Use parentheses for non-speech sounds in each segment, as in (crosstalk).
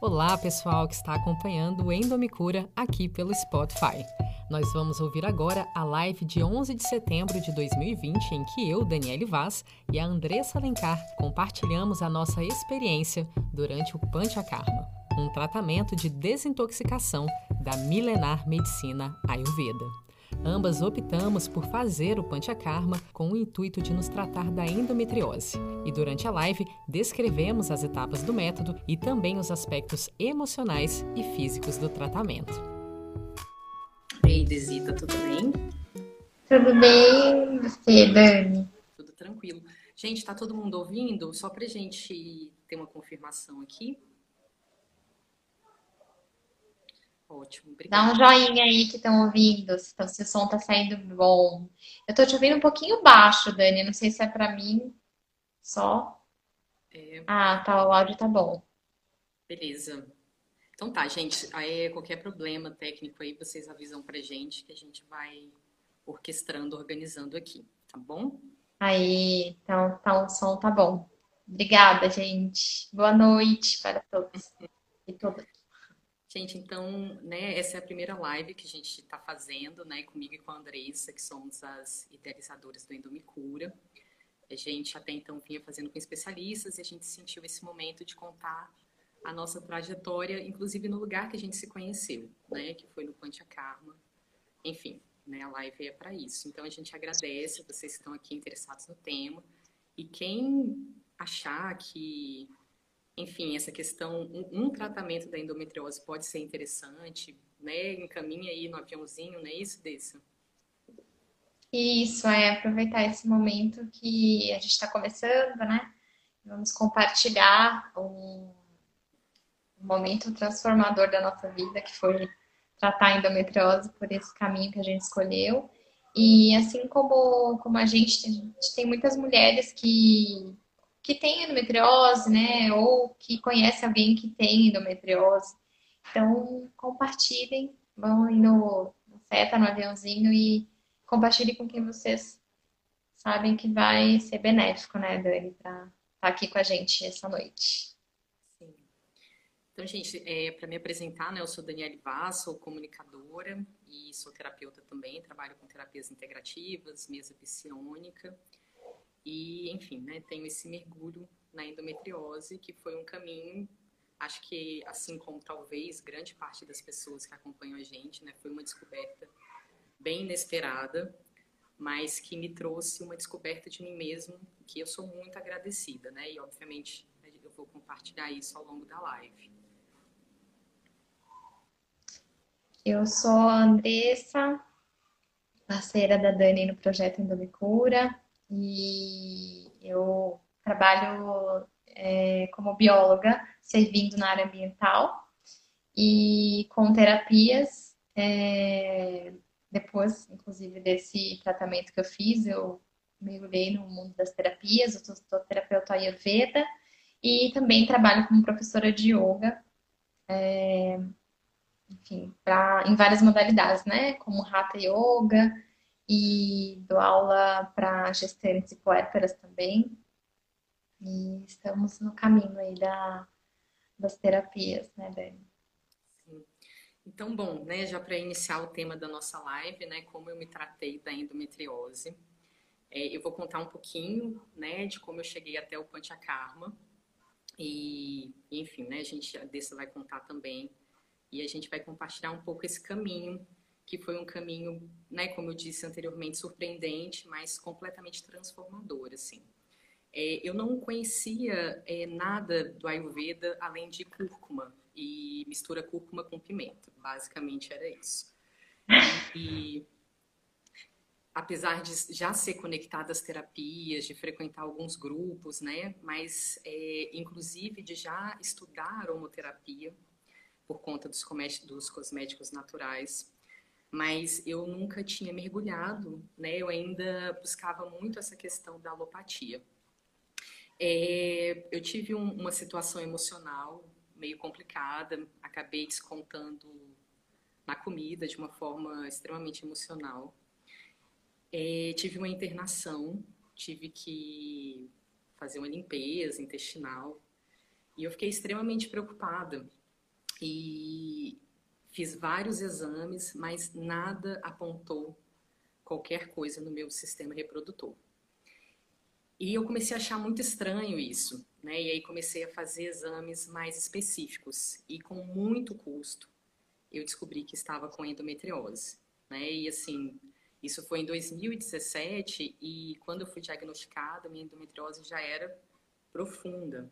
Olá, pessoal que está acompanhando o Endomicura aqui pelo Spotify. Nós vamos ouvir agora a live de 11 de setembro de 2020, em que eu, Daniele Vaz, e a Andressa Alencar compartilhamos a nossa experiência durante o Panchakarma, um tratamento de desintoxicação da milenar medicina Ayurveda. Ambas optamos por fazer o Panchakarma com o intuito de nos tratar da endometriose. E durante a live, descrevemos as etapas do método e também os aspectos emocionais e físicos do tratamento. Ei, Desita, tudo bem? Tudo bem, você, Dani? Tudo tranquilo. Gente, tá todo mundo ouvindo? Só pra gente ter uma confirmação aqui. Ótimo, obrigada. Dá um joinha aí que estão ouvindo, se, se o som tá saindo bom. Eu tô te ouvindo um pouquinho baixo, Dani. Não sei se é pra mim só. É, Ah, tá, o áudio tá bom. beleza. Então tá, gente. Aí, qualquer problema técnico aí, vocês avisam pra gente que a gente vai orquestrando, organizando aqui, tá bom? Aí, então, tá, o som tá bom. Obrigada, gente. Boa noite para todos (laughs) e todas. Gente, então, né, essa é a primeira live que a gente está fazendo, né, comigo e com a Andressa, que somos as idealizadoras do Endomicura. A gente até então vinha fazendo com especialistas e a gente sentiu esse momento de contar a nossa trajetória, inclusive no lugar que a gente se conheceu, né, que foi no Panchakarma. Enfim, né, a live é para isso. Então, a gente agradece vocês que estão aqui interessados no tema. E quem achar que enfim, essa questão, um, um tratamento da endometriose pode ser interessante, né? Encaminha aí no aviãozinho, não é isso, Dessa? Isso, é aproveitar esse momento que a gente está começando, né? Vamos compartilhar um momento transformador da nossa vida, que foi tratar a endometriose por esse caminho que a gente escolheu. E assim como, como a gente, a gente tem muitas mulheres que, que têm endometriose, né? Ou que conhecem alguém que tem endometriose. Então, compartilhem, vão aí no, no seta, no aviãozinho e compartilhe com quem vocês sabem que vai ser benéfico, né, Dani, para estar aqui com a gente essa noite. Sim. Então, gente, é, para me apresentar, né, eu sou Daniele Vaz, sou comunicadora e sou terapeuta também, trabalho com terapias integrativas, mesa psionica e, enfim, né, tenho esse mergulho na endometriose, que foi um caminho, acho que assim como talvez grande parte das pessoas que acompanham a gente, né, foi uma descoberta bem inesperada, mas que me trouxe uma descoberta de mim mesmo, que eu sou muito agradecida, né, e obviamente eu vou compartilhar isso ao longo da live. Eu sou a Andressa, parceira da Dani no projeto Endomicura, e eu trabalho é, como bióloga, servindo na área ambiental e com terapias. é, depois, inclusive, desse tratamento que eu fiz, eu mergulhei no mundo das terapias, eu sou terapeuta Ayurveda e também trabalho como professora de yoga, enfim, pra, em várias modalidades, né? Como Hatha Yoga e dou aula para gestantes e puérperas também. E estamos no caminho aí da, das terapias, né, Dani? Sim. Então, bom, né, já para iniciar o tema da nossa live, né, como eu me tratei da endometriose, é, eu vou contar um pouquinho, né, de como eu cheguei até o Panchakarma e, enfim, né, a gente a Dessa vai contar também e a gente vai compartilhar um pouco esse caminho que foi um caminho, né, como eu disse anteriormente, surpreendente, mas completamente transformador, assim. É, eu não conhecia é, nada do Ayurveda além de cúrcuma e mistura cúrcuma com pimenta. Basicamente era isso. E apesar de já ser conectada às terapias, de frequentar alguns grupos, né, mas é, inclusive de já estudar aromoterapia por conta dos, dos cosméticos naturais, mas eu nunca tinha mergulhado, né? Eu ainda buscava muito essa questão da alopatia. É, eu tive um- uma situação emocional meio complicada, acabei descontando na comida de uma forma extremamente emocional. É, tive uma internação, tive que fazer uma limpeza intestinal e eu fiquei extremamente preocupada, e fiz vários exames, mas nada apontou qualquer coisa no meu sistema reprodutor. E eu comecei a achar muito estranho isso, né? E aí comecei a fazer exames mais específicos e com muito custo eu descobri que estava com endometriose, né? E assim, isso foi em 2017 e quando eu fui diagnosticada, minha endometriose já era profunda.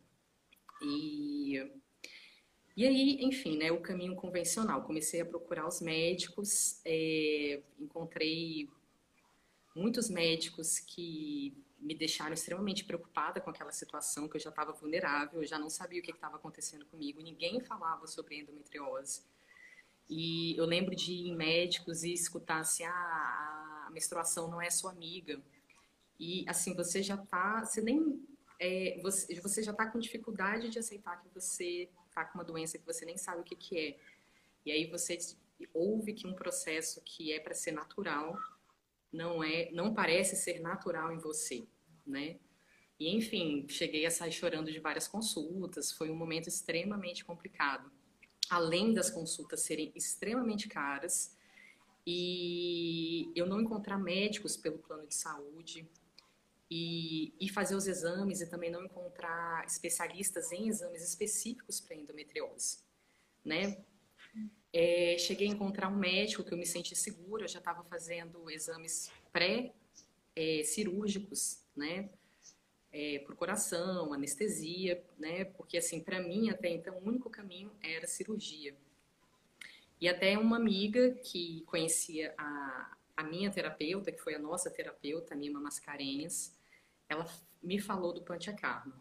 E e aí, enfim, né, o caminho convencional. Comecei a procurar os médicos, é, encontrei muitos médicos que me deixaram extremamente preocupada com aquela situação, que eu já estava vulnerável, eu já não sabia o que estava acontecendo comigo, ninguém falava sobre endometriose. E eu lembro de ir em médicos e escutar assim, ah, a menstruação não é sua amiga. E assim, você já tá, você nem, é, você, você já tá com dificuldade de aceitar que você tá com uma doença que você nem sabe o que que é. E aí você ouve que um processo que é para ser natural não é, não parece ser natural em você, né? E enfim, cheguei a sair chorando de várias consultas, foi um momento extremamente complicado. Além das consultas serem extremamente caras e eu não encontrar médicos pelo plano de saúde e, e fazer os exames e também não encontrar especialistas em exames específicos para endometriose, né? É, cheguei a encontrar um médico que eu me senti segura, eu já estava fazendo exames pré-cirúrgicos, né? É, por coração, anestesia, né? Porque, assim, para mim, até então, o único caminho era cirurgia. E até uma amiga que conhecia a, a minha terapeuta, que foi a nossa terapeuta, a Nima Mascarenhas, ela me falou do Panchakarma.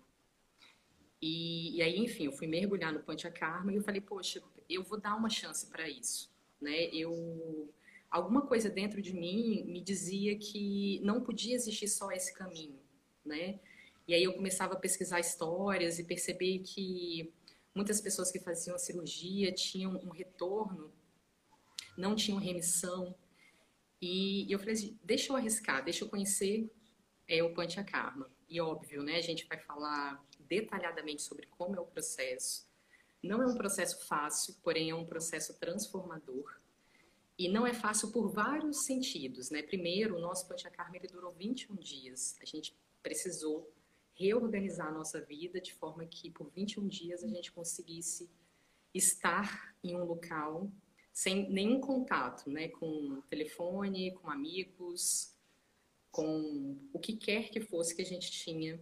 E, e aí, enfim, eu fui mergulhar no Panchakarma e eu falei, poxa, eu vou dar uma chance para isso, né? Eu alguma coisa dentro de mim me dizia que não podia existir só esse caminho, né? E aí eu começava a pesquisar histórias e perceber que muitas pessoas que faziam a cirurgia tinham um retorno, não tinham remissão. E eu falei assim, deixa eu arriscar, deixa eu conhecer é, o Panchakarma. E óbvio, né, a gente vai falar detalhadamente sobre como é o processo, não é um processo fácil, porém é um processo transformador. E não é fácil por vários sentidos, né? Primeiro, o nosso Panchakarma ele durou 21 dias. A gente precisou reorganizar a nossa vida de forma que por 21 dias a gente conseguisse estar em um local sem nenhum contato, né, com telefone, com amigos, com o que quer que fosse que a gente tinha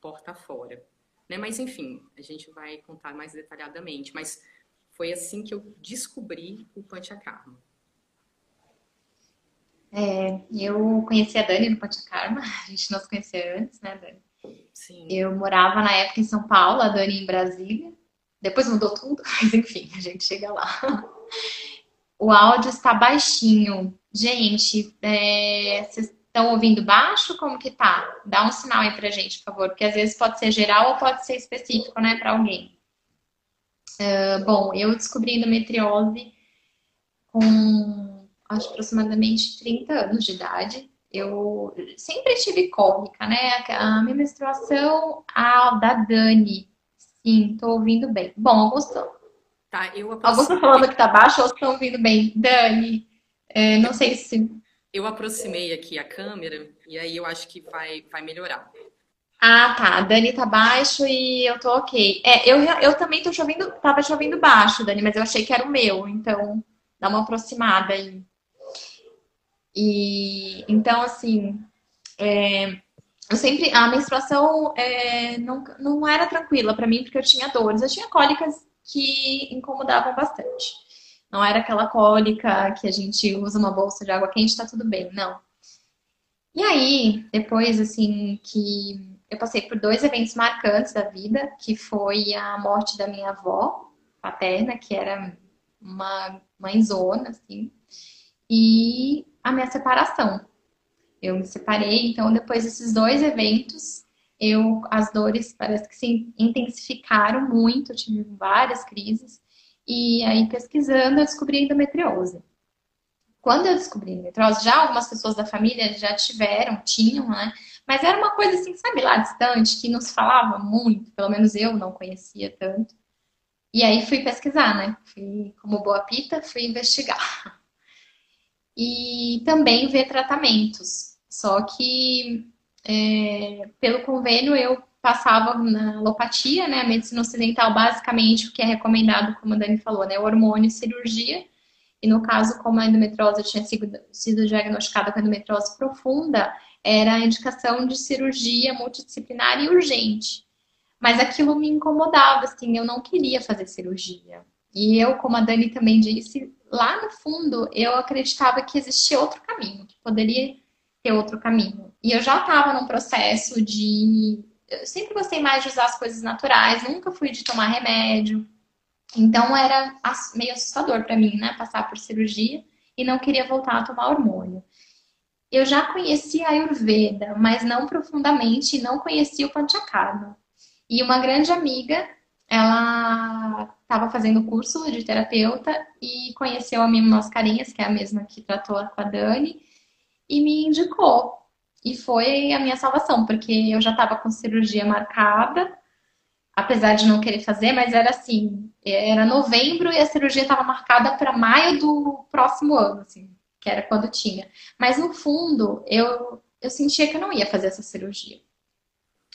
porta fora. Né? Mas, enfim, a gente vai contar mais detalhadamente. Mas foi assim que eu descobri o Panchakarma. É, eu conheci a Dani no Panchakarma, (laughs) a gente não se conhecia antes, né, Dani? Sim. Eu morava na época em São Paulo, a Dani em Brasília. Depois mudou tudo, (laughs) mas enfim, a gente chega lá. O áudio está baixinho. Gente, é, vocês Estão ouvindo baixo? Como que tá? Dá um sinal aí pra gente, por favor, porque às vezes pode ser geral ou pode ser específico, né, para alguém. Uh, bom, eu descobri endometriose com acho aproximadamente 30 anos de idade. Eu sempre tive cólica, né? A minha menstruação, a da Dani. Sim, tô ouvindo bem. Bom, Augusto. Tá, eu Augusto tá falando que tá baixo ou estão ouvindo bem? Dani, é, não sei se eu aproximei aqui a câmera e aí eu acho que vai, vai melhorar. Ah, tá. Dani tá baixo e eu tô ok. É, eu, eu também tô chovendo, tava chovendo baixo, Dani, mas eu achei que era o meu, então dá uma aproximada aí. E então, assim, é, eu sempre. A menstruação é, não, não era tranquila para mim, porque eu tinha dores. Eu tinha cólicas que incomodavam bastante. Não era aquela cólica que a gente usa uma bolsa de água quente, tá tudo bem, não. E aí, depois, assim, que eu passei por dois eventos marcantes da vida, que foi a morte da minha avó paterna, que era uma mãezona, assim, e a minha separação. Eu me separei, então depois desses dois eventos, eu as dores parece que se intensificaram muito, tive várias crises. E aí, pesquisando, eu descobri endometriose. Quando eu descobri endometriose, já algumas pessoas da família já tiveram, tinham, né? Mas era uma coisa assim, sabe, lá distante, que não se falava muito, pelo menos eu não conhecia tanto. E aí fui pesquisar, né? Fui, como boa pita, fui investigar. (laughs) E também ver tratamentos. Só que é, pelo convênio eu passava na alopatia, né? A medicina ocidental, basicamente, o que é recomendado, como a Dani falou, né? Hormônio e cirurgia. E no caso, como a endometriose tinha sido, sido diagnosticada com endometriose profunda, era a indicação de cirurgia multidisciplinar e urgente. Mas aquilo me incomodava, assim, eu não queria fazer cirurgia. E eu, como a Dani também disse, lá no fundo eu acreditava que existia outro caminho, que poderia ter outro caminho. E eu já estava num processo de. Eu sempre gostei mais de usar as coisas naturais, nunca fui de tomar remédio. Então era meio assustador para mim, né? Passar por cirurgia e não queria voltar a tomar hormônio. Eu já conhecia a Ayurveda, mas não profundamente, e não conhecia o Panchakarma. E uma grande amiga, ela estava fazendo curso de terapeuta e conheceu a Mima Mascarenhas, que é a mesma que tratou com a Dani, e me indicou. E foi a minha salvação, porque eu já estava com cirurgia marcada, apesar de não querer fazer, mas era assim, era novembro e a cirurgia estava marcada para maio do próximo ano, assim, que era quando tinha. Mas no fundo, eu, eu sentia que eu não ia fazer essa cirurgia.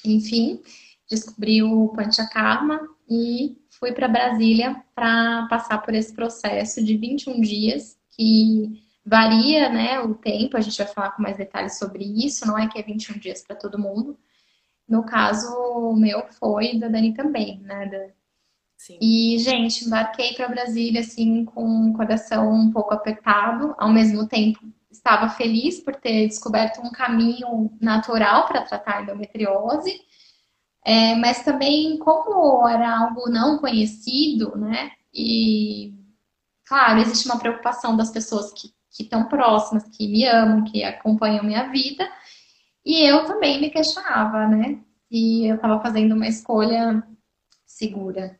Enfim, descobri o Panchakarma e fui para Brasília para passar por esse processo de 21 dias, que varia né, o tempo, a gente vai falar com mais detalhes sobre isso, não é que é 21 dias para todo mundo. No caso, o meu foi da Dani também, né? Da... Sim. E, gente, embarquei para Brasília, assim, com o coração um pouco apertado, ao mesmo tempo estava feliz por ter descoberto um caminho natural para tratar a endometriose é, mas também, como era algo não conhecido, né? E, claro, existe uma preocupação das pessoas que, que estão próximas, que me amam, que acompanham minha vida. E eu também me questionava, né? E eu estava fazendo uma escolha segura.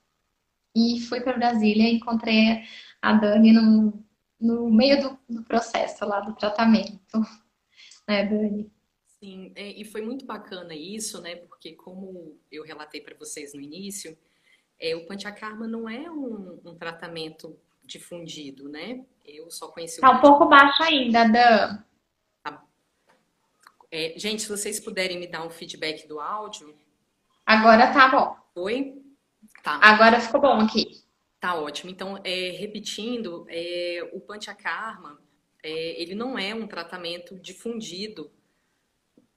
E fui para Brasília e encontrei a Dani no, no meio do, do processo lá do tratamento. (laughs) Né, Dani? Sim, é, e foi muito bacana isso, né? Porque como eu relatei para vocês no início, é, o Panchakarma não é um, um, tratamento difundido, né? Eu só conheci Tá um pouco baixo ainda, Dan. Tá. É, gente, se vocês puderem me dar um feedback do áudio. Agora tá bom. Oi? Tá. Agora ficou bom aqui. Tá ótimo. Então, é, repetindo, é, o Panchakarma, é, ele não é um tratamento difundido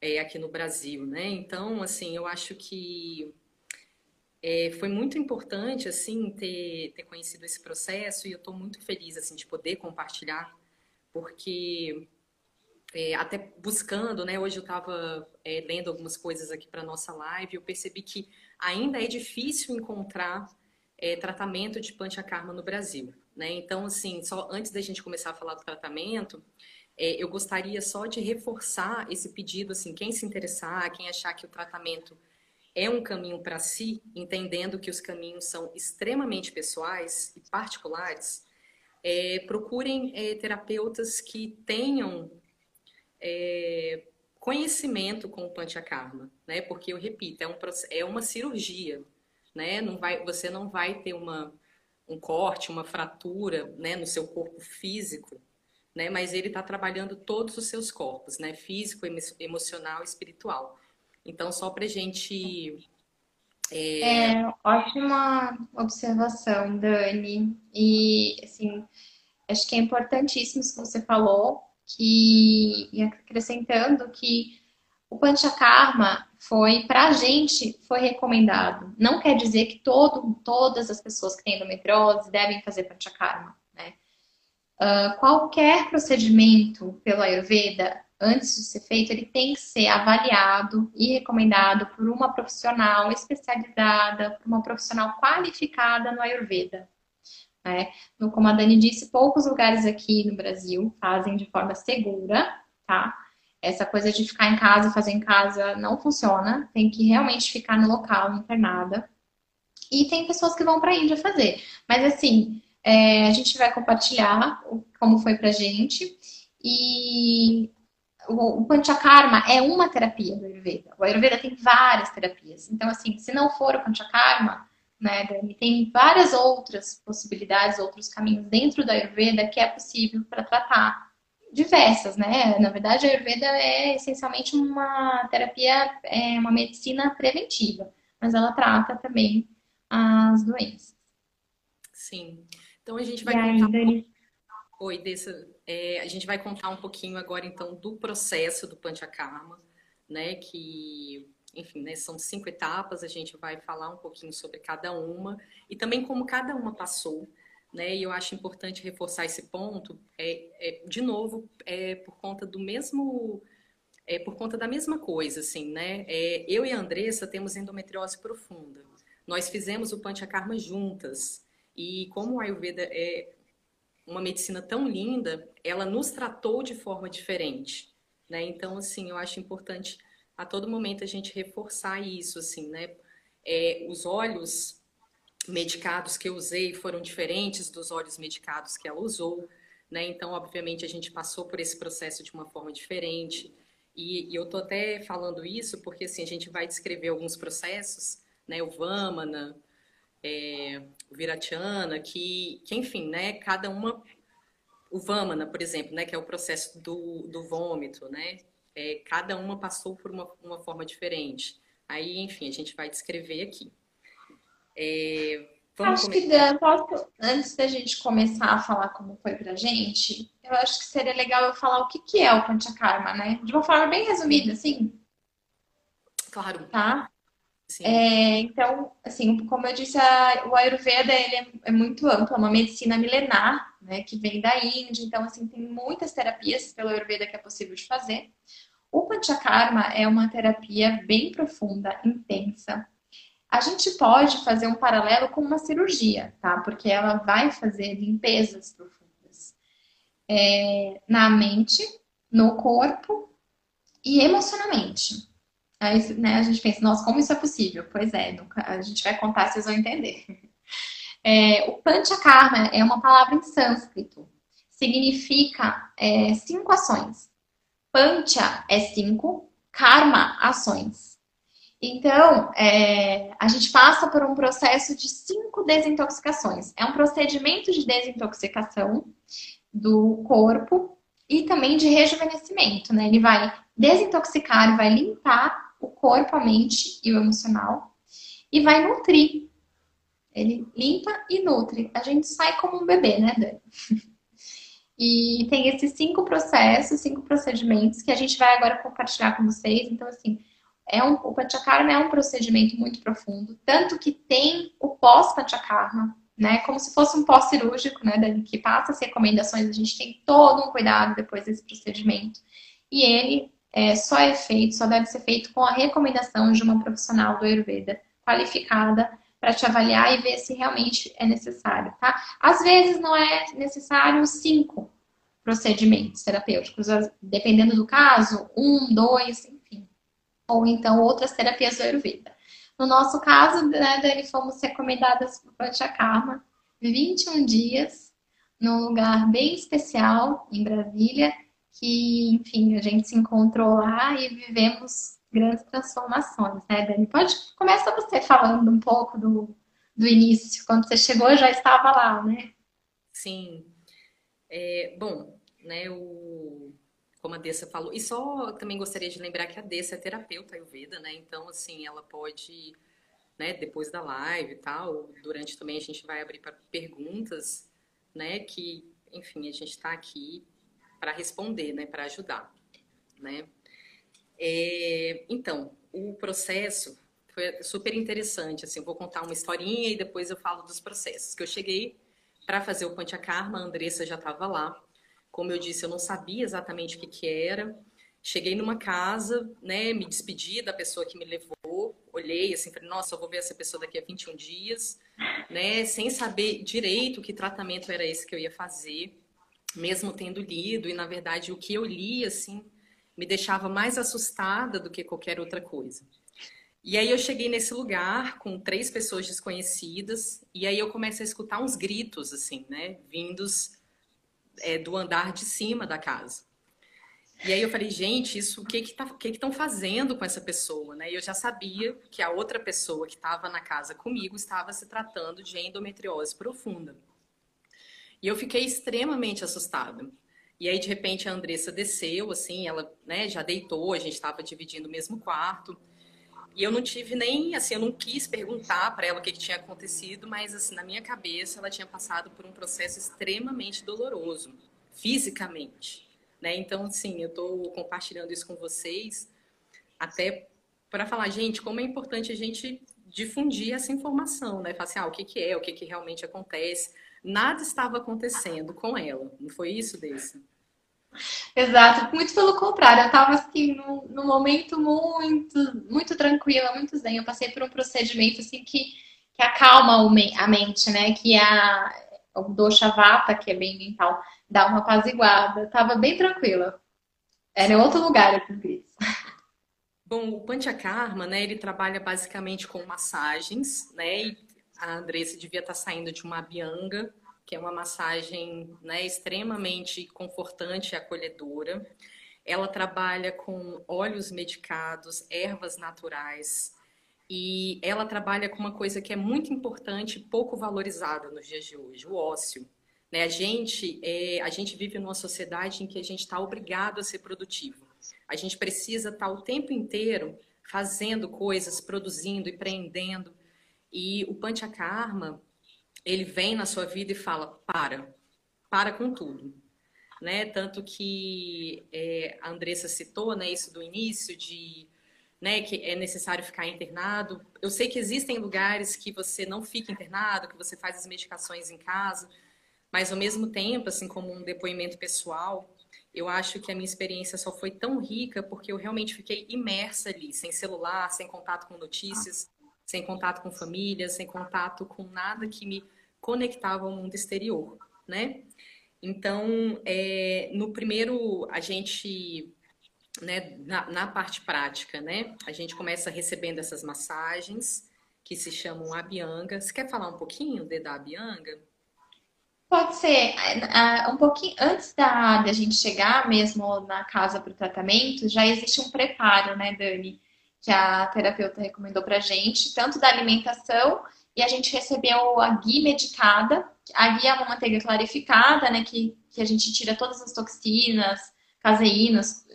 é, aqui no Brasil, né? Então, assim, eu acho que é, foi muito importante, assim, ter, ter conhecido esse processo e eu estou muito feliz, assim, de poder compartilhar, porque é, até buscando, né? Hoje eu estava é, lendo algumas coisas aqui para nossa live eu percebi que ainda é difícil encontrar é, tratamento de panchakarma no Brasil, né? Então, assim, só antes da gente começar a falar do tratamento, é, eu gostaria só de reforçar esse pedido, assim, quem se interessar, quem achar que o tratamento é um caminho para si, entendendo que os caminhos são extremamente pessoais e particulares, é, procurem é, terapeutas que tenham é, conhecimento com o Panchakarma, né? Porque eu repito, é, um, é uma cirurgia, né? Não vai, você não vai ter uma, um corte, uma fratura, né, no seu corpo físico né? Mas ele está trabalhando todos os seus corpos, né? Físico, emocional espiritual. Então, só para gente. É... é... ótima observação, Dani. E, assim, acho que é importantíssimo isso que você falou, que, e acrescentando que o Panchakarma foi, para a gente, foi recomendado. Não quer dizer que todo, todas as pessoas que têm endometriose devem fazer Panchakarma. Uh, qualquer procedimento pelo Ayurveda, antes de ser feito, ele tem que ser avaliado e recomendado por uma profissional especializada, por uma profissional qualificada no Ayurveda. Né? Como a Dani disse, poucos lugares aqui no Brasil fazem de forma segura, tá? Essa coisa de ficar em casa, fazer em casa, não funciona. Tem que realmente ficar no local, internada. E tem pessoas que vão para a Índia fazer. Mas assim, é, a gente vai compartilhar como foi pra gente. E o, Panchakarma é uma terapia do Ayurveda. O Ayurveda tem várias terapias. Então, assim, se não for o Panchakarma, né, Dani? Tem várias outras possibilidades, outros caminhos dentro da Ayurveda que é possível para tratar diversas, né? Na verdade, a Ayurveda é essencialmente uma terapia, é uma medicina preventiva, mas ela trata também as doenças. Sim. Então a gente vai e contar. Aí, um... Oi, dessa, é, a gente vai contar um pouquinho agora então do processo do Panchakarma, né? Que enfim, né, são cinco etapas, a gente vai falar um pouquinho sobre cada uma e também como cada uma passou, né? E eu acho importante reforçar esse ponto, é, é de novo, é por conta do mesmo, é por conta da mesma coisa, assim, né? É, eu e a Andressa temos endometriose profunda. Nós fizemos o Panchakarma juntas e como o Ayurveda é uma medicina tão linda, ela nos tratou de forma diferente, né? Então, assim, eu acho importante a todo momento a gente reforçar isso, assim, né? É, os óleos medicados que eu usei foram diferentes dos óleos medicados que ela usou, né? Então, obviamente, a gente passou por esse processo de uma forma diferente. E, e eu tô até falando isso porque, assim, a gente vai descrever alguns processos, né? O Vamana, é, o Viratiana, que, que, enfim, né? Cada uma... O Vamana, por exemplo, né? Que é o processo do, do vômito, né? é, cada uma passou por uma, uma forma diferente. Aí, enfim, a gente vai descrever aqui. É, acho começar. que, Dan, posso, antes da gente começar a falar como foi pra gente, eu acho que seria legal eu falar o que, que é o Panchakarma, né? De uma forma bem resumida, assim. Claro. Tá? É, então, assim, como eu disse, a, o Ayurveda ele é, é, muito amplo, é uma medicina milenar, né, que vem da Índia. Então, assim, tem muitas terapias pelo Ayurveda que é possível de fazer. O Panchakarma é uma terapia bem profunda, intensa. A gente pode fazer um paralelo com uma cirurgia, tá? Porque ela vai fazer limpezas profundas é, na mente, no corpo e emocionalmente. Aí né, a gente pensa, nossa, como isso é possível? Pois é, a gente vai contar, vocês vão entender. (laughs) É, o Panchakarma é uma palavra em sânscrito. Significa é, cinco ações. Pancha é cinco, karma, ações. Então, é, a gente passa por um processo de cinco desintoxicações. É um procedimento de desintoxicação do corpo e também de rejuvenescimento, né? Ele vai desintoxicar, vai limpar o corpo, a mente e o emocional e vai nutrir. Ele limpa e nutre. A gente sai como um bebê, né, Dani? (laughs) E tem esses cinco processos, cinco procedimentos que a gente vai agora compartilhar com vocês. Então, assim, é um, o Panchakarma é um procedimento muito profundo, tanto que tem o pós-Panchakarma, né? Como se fosse um pós-cirúrgico, né? Que passa as recomendações, a gente tem todo um cuidado depois desse procedimento. E ele é, só é feito, só deve ser feito com a recomendação de uma profissional do Ayurveda qualificada para te avaliar e ver se realmente é necessário, tá? Às vezes não é necessário cinco procedimentos terapêuticos, dependendo do caso, um, dois, enfim. Ou então outras terapias do Ayurveda. No nosso caso, né, Dani, fomos recomendadas por Panchakarma 21 dias num lugar bem especial em Brasília, que, enfim, a gente se encontrou lá e vivemos grandes transformações, né, Dani? Pode começa você falando um pouco do, do início, quando você chegou já estava lá, né? Sim. É, bom, né, o, como a Dessa falou, e só também gostaria de lembrar que a Dessa é terapeuta Ayurveda, né? Então, assim, ela pode, né, depois da live e tal, durante também a gente vai abrir para perguntas, né, que, enfim, a gente está aqui para responder, né, para ajudar, né? É, então, o processo foi super interessante. Assim, vou contar uma historinha e depois eu falo dos processos. Que eu cheguei para fazer o Panchakarma, a Andressa já estava lá. Como eu disse, eu não sabia exatamente o que, que era. Cheguei numa casa, né, me despedi da pessoa que me levou, olhei assim, falei, nossa, eu vou ver essa pessoa daqui a 21 dias, né, sem saber direito que tratamento era esse que eu ia fazer, mesmo tendo lido, e na verdade o que eu li, assim, me deixava mais assustada do que qualquer outra coisa. E aí eu cheguei nesse lugar com três pessoas desconhecidas e aí eu comecei a escutar uns gritos assim, né, vindos é, do andar de cima da casa. E aí eu falei, gente, isso o que que tá, estão fazendo com essa pessoa, né? E eu já sabia que a outra pessoa que estava na casa comigo estava se tratando de endometriose profunda. E eu fiquei extremamente assustada. E aí de repente a Andressa desceu, assim, ela, né, já deitou, a gente estava dividindo o mesmo quarto. E eu não tive nem, assim, eu não quis perguntar para ela o que, que, tinha acontecido, mas assim, na minha cabeça ela tinha passado por um processo extremamente doloroso, fisicamente. Né? Então, assim, eu estou compartilhando isso com vocês até para falar, gente, como é importante a gente difundir essa informação, né? Falar assim, ah, o que, que é, o que, que realmente acontece. Nada estava acontecendo com ela, não foi isso, Dessa? Exato, muito pelo contrário, eu estava assim, num, num, momento muito, muito tranquila, muito zen. Eu passei por um procedimento assim que, que acalma a mente, né? Que é a, o dosha vata, que é bem mental, dar uma apaziguada. Tava bem tranquila. Era em outro lugar eu fiz. Bom, o Panchakarma, né, ele trabalha basicamente com massagens, né, e a Andressa devia estar saindo de uma Abhyanga, que é uma massagem, né, extremamente confortante e acolhedora. Ela trabalha com óleos medicados, ervas naturais, e ela trabalha com uma coisa que é muito importante e pouco valorizada nos dias de hoje, o ócio. Né? A, gente, é, a gente vive numa sociedade em que a gente está obrigado a ser produtivo. A gente precisa estar tá o tempo inteiro fazendo coisas, produzindo, empreendendo. E o Panchakarma, ele vem na sua vida e fala, para, para com tudo. Né? Tanto que é, a Andressa citou né, isso do início, de né, que é necessário ficar internado. Eu sei que existem lugares que você não fica internado, que você faz as medicações em casa, mas ao mesmo tempo, assim como um depoimento pessoal, eu acho que a minha experiência só foi tão rica porque eu realmente fiquei imersa ali, sem celular, sem contato com notícias, sem contato com família, sem contato com nada que me conectava ao mundo exterior, né? Então, é, no primeiro, a gente, né, na, na, parte prática, né, a gente começa recebendo essas massagens que se chamam Abhyanga. Você quer falar um pouquinho de, da Abhyanga? Pode ser. Um pouquinho antes da, da gente chegar mesmo na casa para o tratamento, já existe um preparo, né, Dani? Que a terapeuta recomendou para gente, tanto da alimentação, e a gente recebeu a ghee medicada. A ghee é uma manteiga clarificada, né, que, que a gente tira todas as toxinas, caseínas,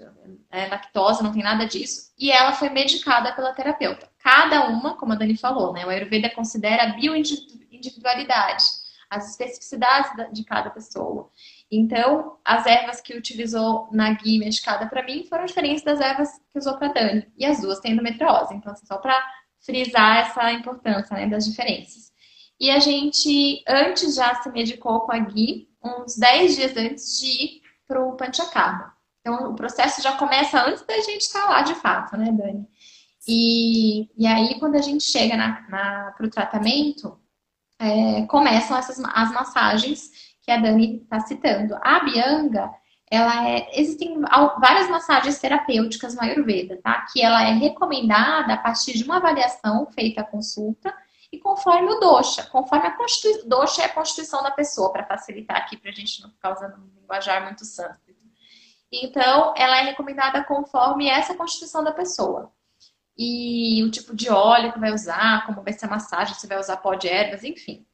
é, lactose, não tem nada disso. E ela foi medicada pela terapeuta. Cada uma, como a Dani falou, né, o Ayurveda considera a bioindividualidade as especificidades de cada pessoa. Então, as ervas que utilizou na guia medicada para mim foram diferentes das ervas que usou para Dani. E as duas têm endometriose. Então, assim, só para frisar essa importância né, das diferenças. E a gente, antes já se medicou com a Gui, uns 10 dias antes de ir para o Panchakarma. Então, o processo já começa antes da gente estar lá de fato, né, Dani? E, e aí, quando a gente chega para o tratamento, é, começam essas as massagens que a Dani está citando. A Bianga, ela é, existem várias massagens terapêuticas no Ayurveda, tá? Que ela é recomendada a partir de uma avaliação feita à consulta e conforme o dosha, conforme a constituição, dosha é a constituição da pessoa, para facilitar aqui, para a gente não ficar usando um linguajar muito sânscrito. Então, ela é recomendada conforme essa constituição da pessoa e o tipo de óleo que vai usar, como vai ser a massagem, se vai usar pó de ervas, enfim.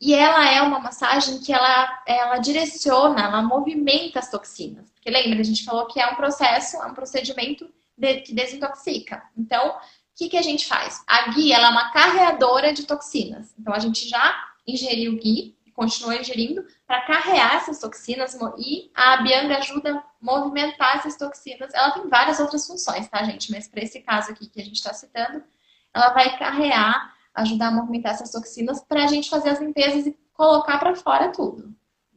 E ela é uma massagem que ela, ela direciona, ela movimenta as toxinas. Porque lembra, a gente falou que é um processo, é um procedimento de, que desintoxica. Então, o que, que a gente faz? A guia ela é uma carreadora de toxinas. Então, a gente já ingeriu ghee continua ingerindo para carrear essas toxinas e a Bianga ajuda a movimentar essas toxinas. Ela tem várias outras funções, tá, gente? Mas para esse caso aqui que a gente está citando, ela vai carrear, ajudar a movimentar essas toxinas para a gente fazer as limpezas e colocar para fora tudo,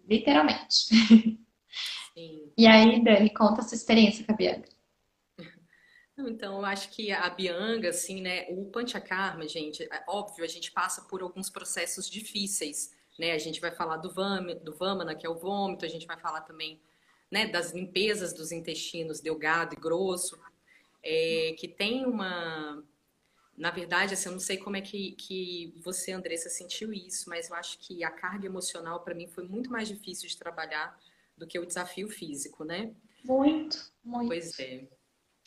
literalmente. Sim. E aí, Dani, conta a sua experiência com a Bianga. Então, eu acho que a Bianga, assim, né, o Panchakarma, gente, é óbvio, a gente passa por alguns processos difíceis, né? A gente vai falar do, vam, do Vamana, que é o vômito, a gente vai falar também né, das limpezas dos intestinos delgado e grosso, é, que tem uma. Na verdade, assim, eu não sei como é que, que você, Andressa, sentiu isso, mas eu acho que a carga emocional para mim foi muito mais difícil de trabalhar do que o desafio físico, né? Muito, muito. Pois é.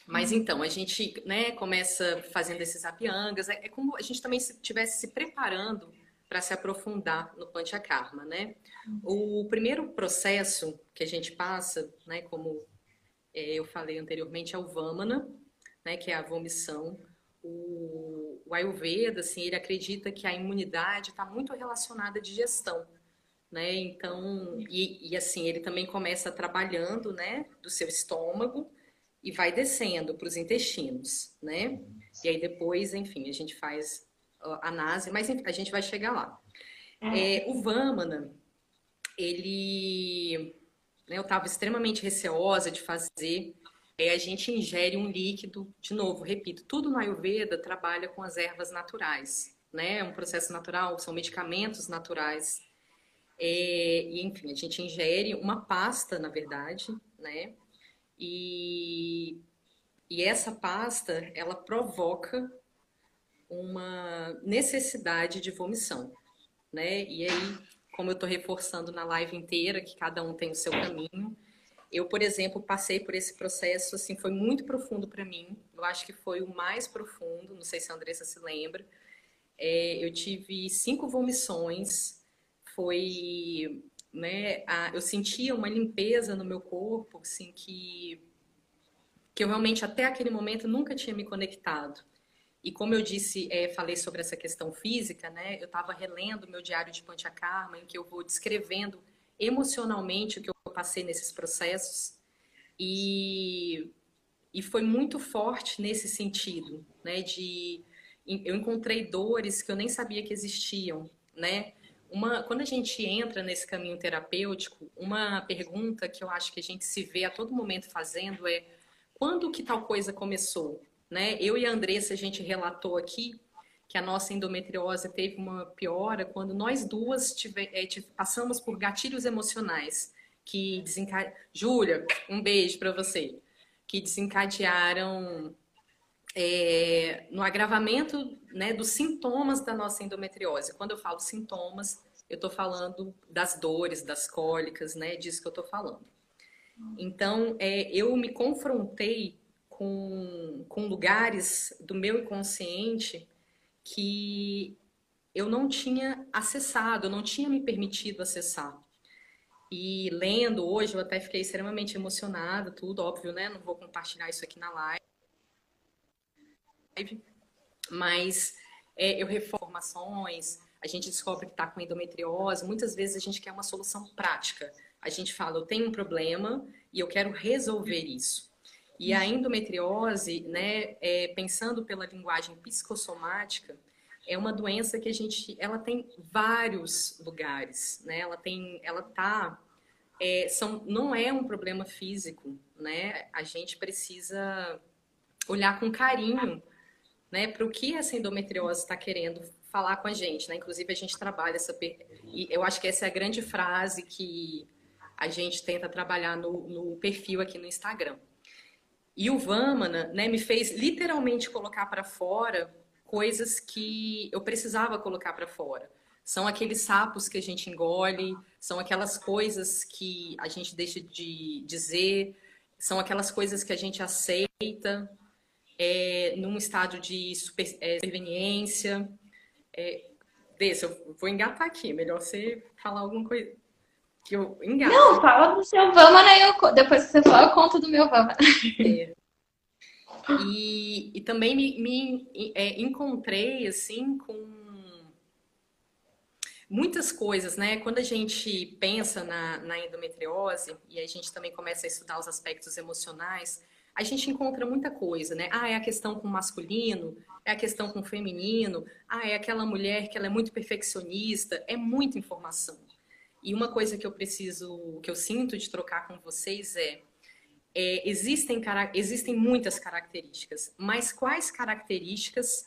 Mas então, a gente né, começa fazendo esses apiangas, é, é como a gente também estivesse se preparando para se aprofundar no Panchakarma, né? O primeiro processo que a gente passa, né, como é, eu falei anteriormente, é o Vamana, né, que é a vomição. O, o Ayurveda, assim, ele acredita que a imunidade está muito relacionada à digestão, né? Então, e, e assim, ele também começa trabalhando, né, do seu estômago e vai descendo para os intestinos, né? E aí depois, enfim, a gente faz a análise, mas a gente vai chegar lá. É, o Vamana, ele, né, eu estava extremamente receosa de fazer. É, a gente ingere um líquido, de novo, repito, tudo no Ayurveda trabalha com as ervas naturais, né? É um processo natural, são medicamentos naturais. É, e enfim, a gente ingere uma pasta, na verdade, né? E, e essa pasta, ela provoca uma necessidade de vomição, né? E aí, como eu estou reforçando na live inteira, que cada um tem o seu caminho, eu, por exemplo, passei por esse processo, assim, foi muito profundo para mim. Eu acho que foi o mais profundo, não sei se a Andressa se lembra. É, eu tive cinco vomições, foi né? A, eu sentia uma limpeza no meu corpo, assim, que, que eu realmente até aquele momento nunca tinha me conectado. E como eu disse, é, falei sobre essa questão física, né? Eu estava relendo meu diário de Panchakarma, em que eu vou descrevendo emocionalmente o que eu passei nesses processos. E, e foi muito forte nesse sentido, né? De eu encontrei dores que eu nem sabia que existiam, né? Uma, quando a gente entra nesse caminho terapêutico, uma pergunta que eu acho que a gente se vê a todo momento fazendo é quando que tal coisa começou? Né? Eu e a Andressa, a gente relatou aqui que a nossa endometriose teve uma piora quando nós duas tive, é, tive, passamos por gatilhos emocionais que desencadearam. Júlia, um beijo para você. Que desencadearam é, no agravamento né, dos sintomas da nossa endometriose. Quando eu falo sintomas, eu estou falando das dores, das cólicas, né, disso que eu estou falando. Então, é, eu me confrontei com, com lugares do meu inconsciente que eu não tinha acessado, eu não tinha me permitido acessar. E lendo hoje, eu até fiquei extremamente emocionada, tudo óbvio, né? Não vou compartilhar isso aqui na live mas é, eu reformações, a gente descobre que está com endometriose, muitas vezes a gente quer uma solução prática. A gente fala, eu tenho um problema e eu quero resolver isso. E a endometriose, né, é, pensando pela linguagem psicossomática, é uma doença que a gente, ela tem vários lugares, né? Ela tem, ela tá, é, são, não é um problema físico, né? A gente precisa olhar com carinho né, para o que essa endometriose está querendo falar com a gente, né? Inclusive a gente trabalha essa e eu acho que essa é a grande frase que a gente tenta trabalhar no, no perfil aqui no Instagram. E o Vamana, né, me fez literalmente colocar para fora coisas que eu precisava colocar para fora. São aqueles sapos que a gente engole, são aquelas coisas que a gente deixa de dizer, são aquelas coisas que a gente aceita, é, num estado de super, é, superveniência. É, desse, eu vou engatar aqui, melhor você falar alguma coisa que eu engato. Não, fala do seu Vamana e eu, depois que você falar, eu conto do meu Vamana. É. E, e também me, me é, encontrei, assim, com muitas coisas, né? Quando a gente pensa na, na endometriose e a gente também começa a estudar os aspectos emocionais, a gente encontra muita coisa, né? Ah, é a questão com o masculino, é a questão com o feminino, ah, é aquela mulher que ela é muito perfeccionista, é muita informação. E uma coisa que eu preciso, que eu sinto de trocar com vocês é, é existem, existem muitas características, mas quais características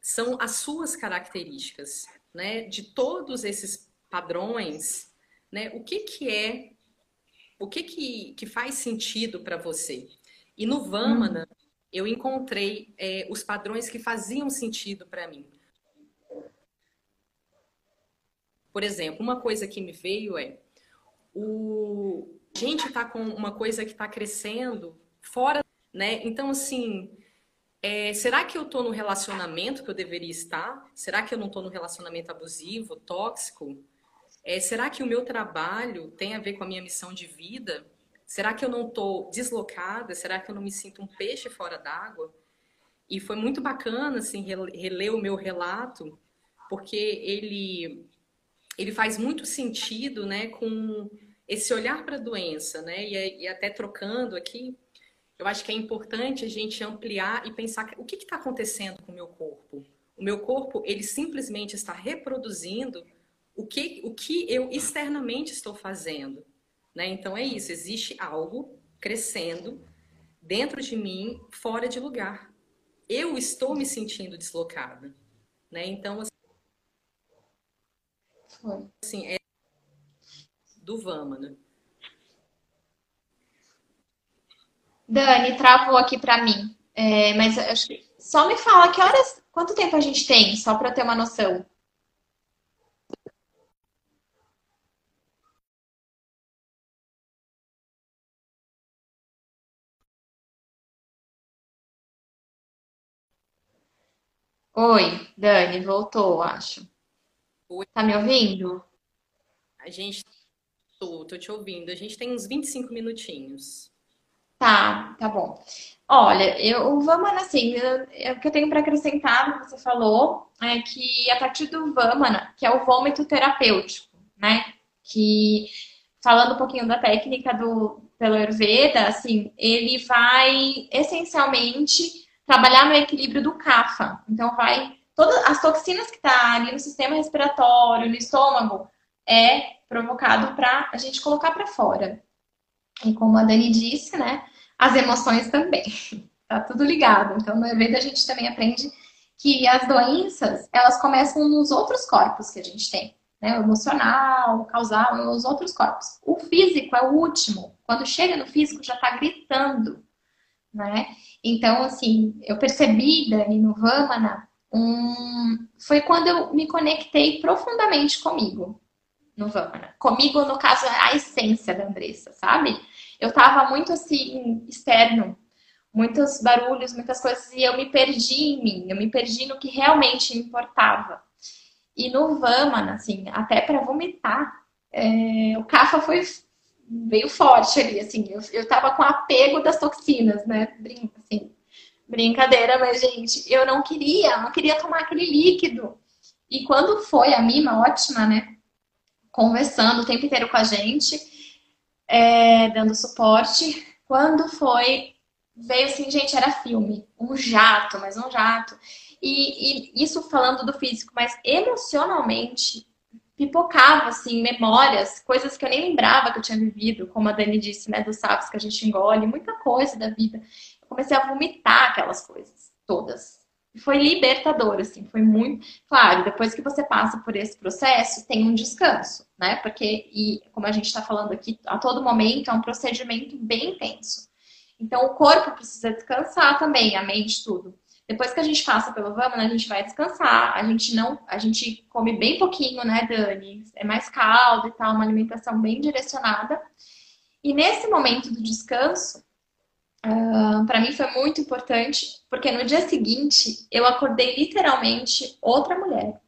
são as suas características, né? De todos esses padrões, né? O que que é, o que que, que faz sentido para você? E no Vamana, hum. eu encontrei é, os padrões que faziam sentido para mim. Por exemplo, uma coisa que me veio é o, gente está com uma coisa que está crescendo fora, né? Então, assim, é, será que eu estou no relacionamento que eu deveria estar? Será que eu não estou no relacionamento abusivo, tóxico? É, será que o meu trabalho tem a ver com a minha missão de vida? Será que eu não estou deslocada? Será que eu não me sinto um peixe fora d'água? E foi muito bacana assim reler o meu relato, porque ele ele faz muito sentido, né, com esse olhar para a doença, né? E, e, até trocando aqui, eu acho que é importante a gente ampliar e pensar o que está acontecendo com o meu corpo. O meu corpo ele simplesmente está reproduzindo o que o que eu externamente estou fazendo, né? Então é isso. Existe algo crescendo dentro de mim, fora de lugar eu estou me sentindo deslocada, né? Então, assim, é do Vamana. Dani, travou aqui para mim. É, mas acho que só me fala que horas, quanto tempo a gente tem, só para ter uma noção. Oi, Dani, voltou, acho. Oi. Tá me ouvindo? A gente. Tô, tô te ouvindo. A gente tem uns 25 minutinhos. Tá, tá bom. Olha, eu, Vamana, assim, eu, o que eu tenho para acrescentar você falou é que a partir do Vamana, que é o vômito terapêutico, né? Que, falando um pouquinho da técnica do, pelo Ayurveda, assim, ele vai essencialmente trabalhar no equilíbrio do CAFA. Então, vai. Todas as toxinas que tá ali no sistema respiratório, no estômago, é provocado para a gente colocar para fora. E como a Dani disse, né? As emoções também. (laughs) tá tudo ligado. Então, no evento a gente também aprende que as doenças, elas começam nos outros corpos que a gente tem. Né? O emocional, o causal, os outros corpos. O físico é o último. Quando chega no físico, já está gritando, né? Então, assim, eu percebi, Dani, no Vamana, um... foi quando eu me conectei profundamente comigo no Vamana. Comigo, no caso, a essência da Andressa, sabe? Eu tava muito assim, externo, muitos barulhos, muitas coisas, e eu me perdi em mim, eu me perdi no que realmente importava. E no Vamana, assim, até para vomitar, é... o Kafa foi veio forte ali, assim, eu, eu tava com apego das toxinas, né? Assim, brincadeira, mas, gente, eu não queria, não queria tomar aquele líquido. E quando foi a Mima, ótima, né? Conversando o tempo inteiro com a gente, é, dando suporte. Quando foi, veio assim, gente, era filme, um jato, mas um jato. E, e isso falando do físico, mas emocionalmente pipocava, assim, memórias, coisas que eu nem lembrava que eu tinha vivido, como a Dani disse, né, dos sapos que a gente engole, muita coisa da vida. Eu comecei a vomitar aquelas coisas, todas. Foi libertador, assim, foi muito... Claro, depois que você passa por esse processo, tem um descanso, né? Porque, e como a gente está falando aqui, a todo momento é um procedimento bem intenso. Então, o corpo precisa descansar também, a mente, tudo. Depois que a gente passa pelo Vamana, a gente vai descansar. A gente não, a gente come bem pouquinho, né, Dani? É mais caldo e tal, uma alimentação bem direcionada. E nesse momento do descanso, uh, para mim foi muito importante, porque no dia seguinte eu acordei literalmente outra mulher.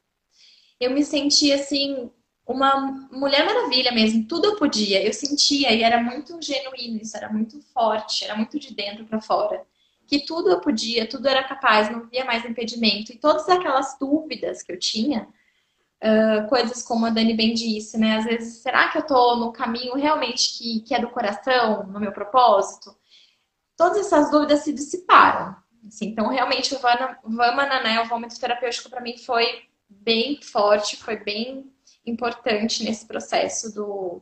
Eu me senti assim uma mulher maravilha mesmo, tudo eu podia, eu sentia e era muito genuíno, isso era muito forte, era muito de dentro para fora que tudo eu podia, tudo era capaz, não via mais impedimento. E todas aquelas dúvidas que eu tinha, uh, coisas como a Dani bem disse, né? Às vezes, será que eu tô no caminho realmente que, que é do coração, no meu propósito? Todas essas dúvidas se dissiparam. Assim, então, realmente, o Vamana, né, o vômito terapêutico para mim foi bem forte, foi bem importante nesse processo do,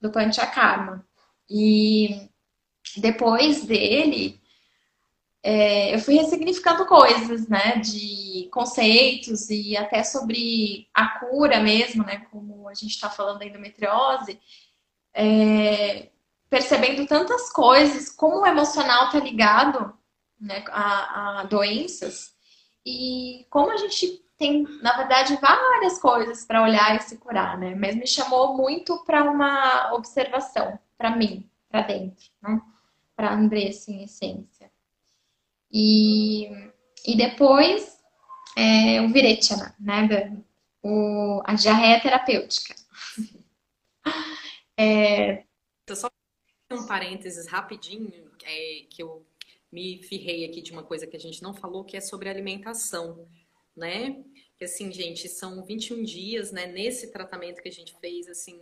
do Panchakarma. E depois dele, é, eu fui ressignificando coisas, né, de conceitos e até sobre a cura mesmo, né, como a gente está falando da endometriose, é, percebendo tantas coisas, como o emocional está ligado né, a, a doenças e como a gente tem, na verdade, várias coisas para olhar e se curar, né? Mas me chamou muito para uma observação, para mim, para dentro, né? Para Andressa, em essência. E, e depois é, o Virechana, né? O, a diarreia terapêutica. (laughs) É... Só um parênteses rapidinho, é, que eu me firrei aqui de uma coisa que a gente não falou, que é sobre alimentação, né? Que assim, gente, são 21 dias, né? Nesse tratamento que a gente fez, assim,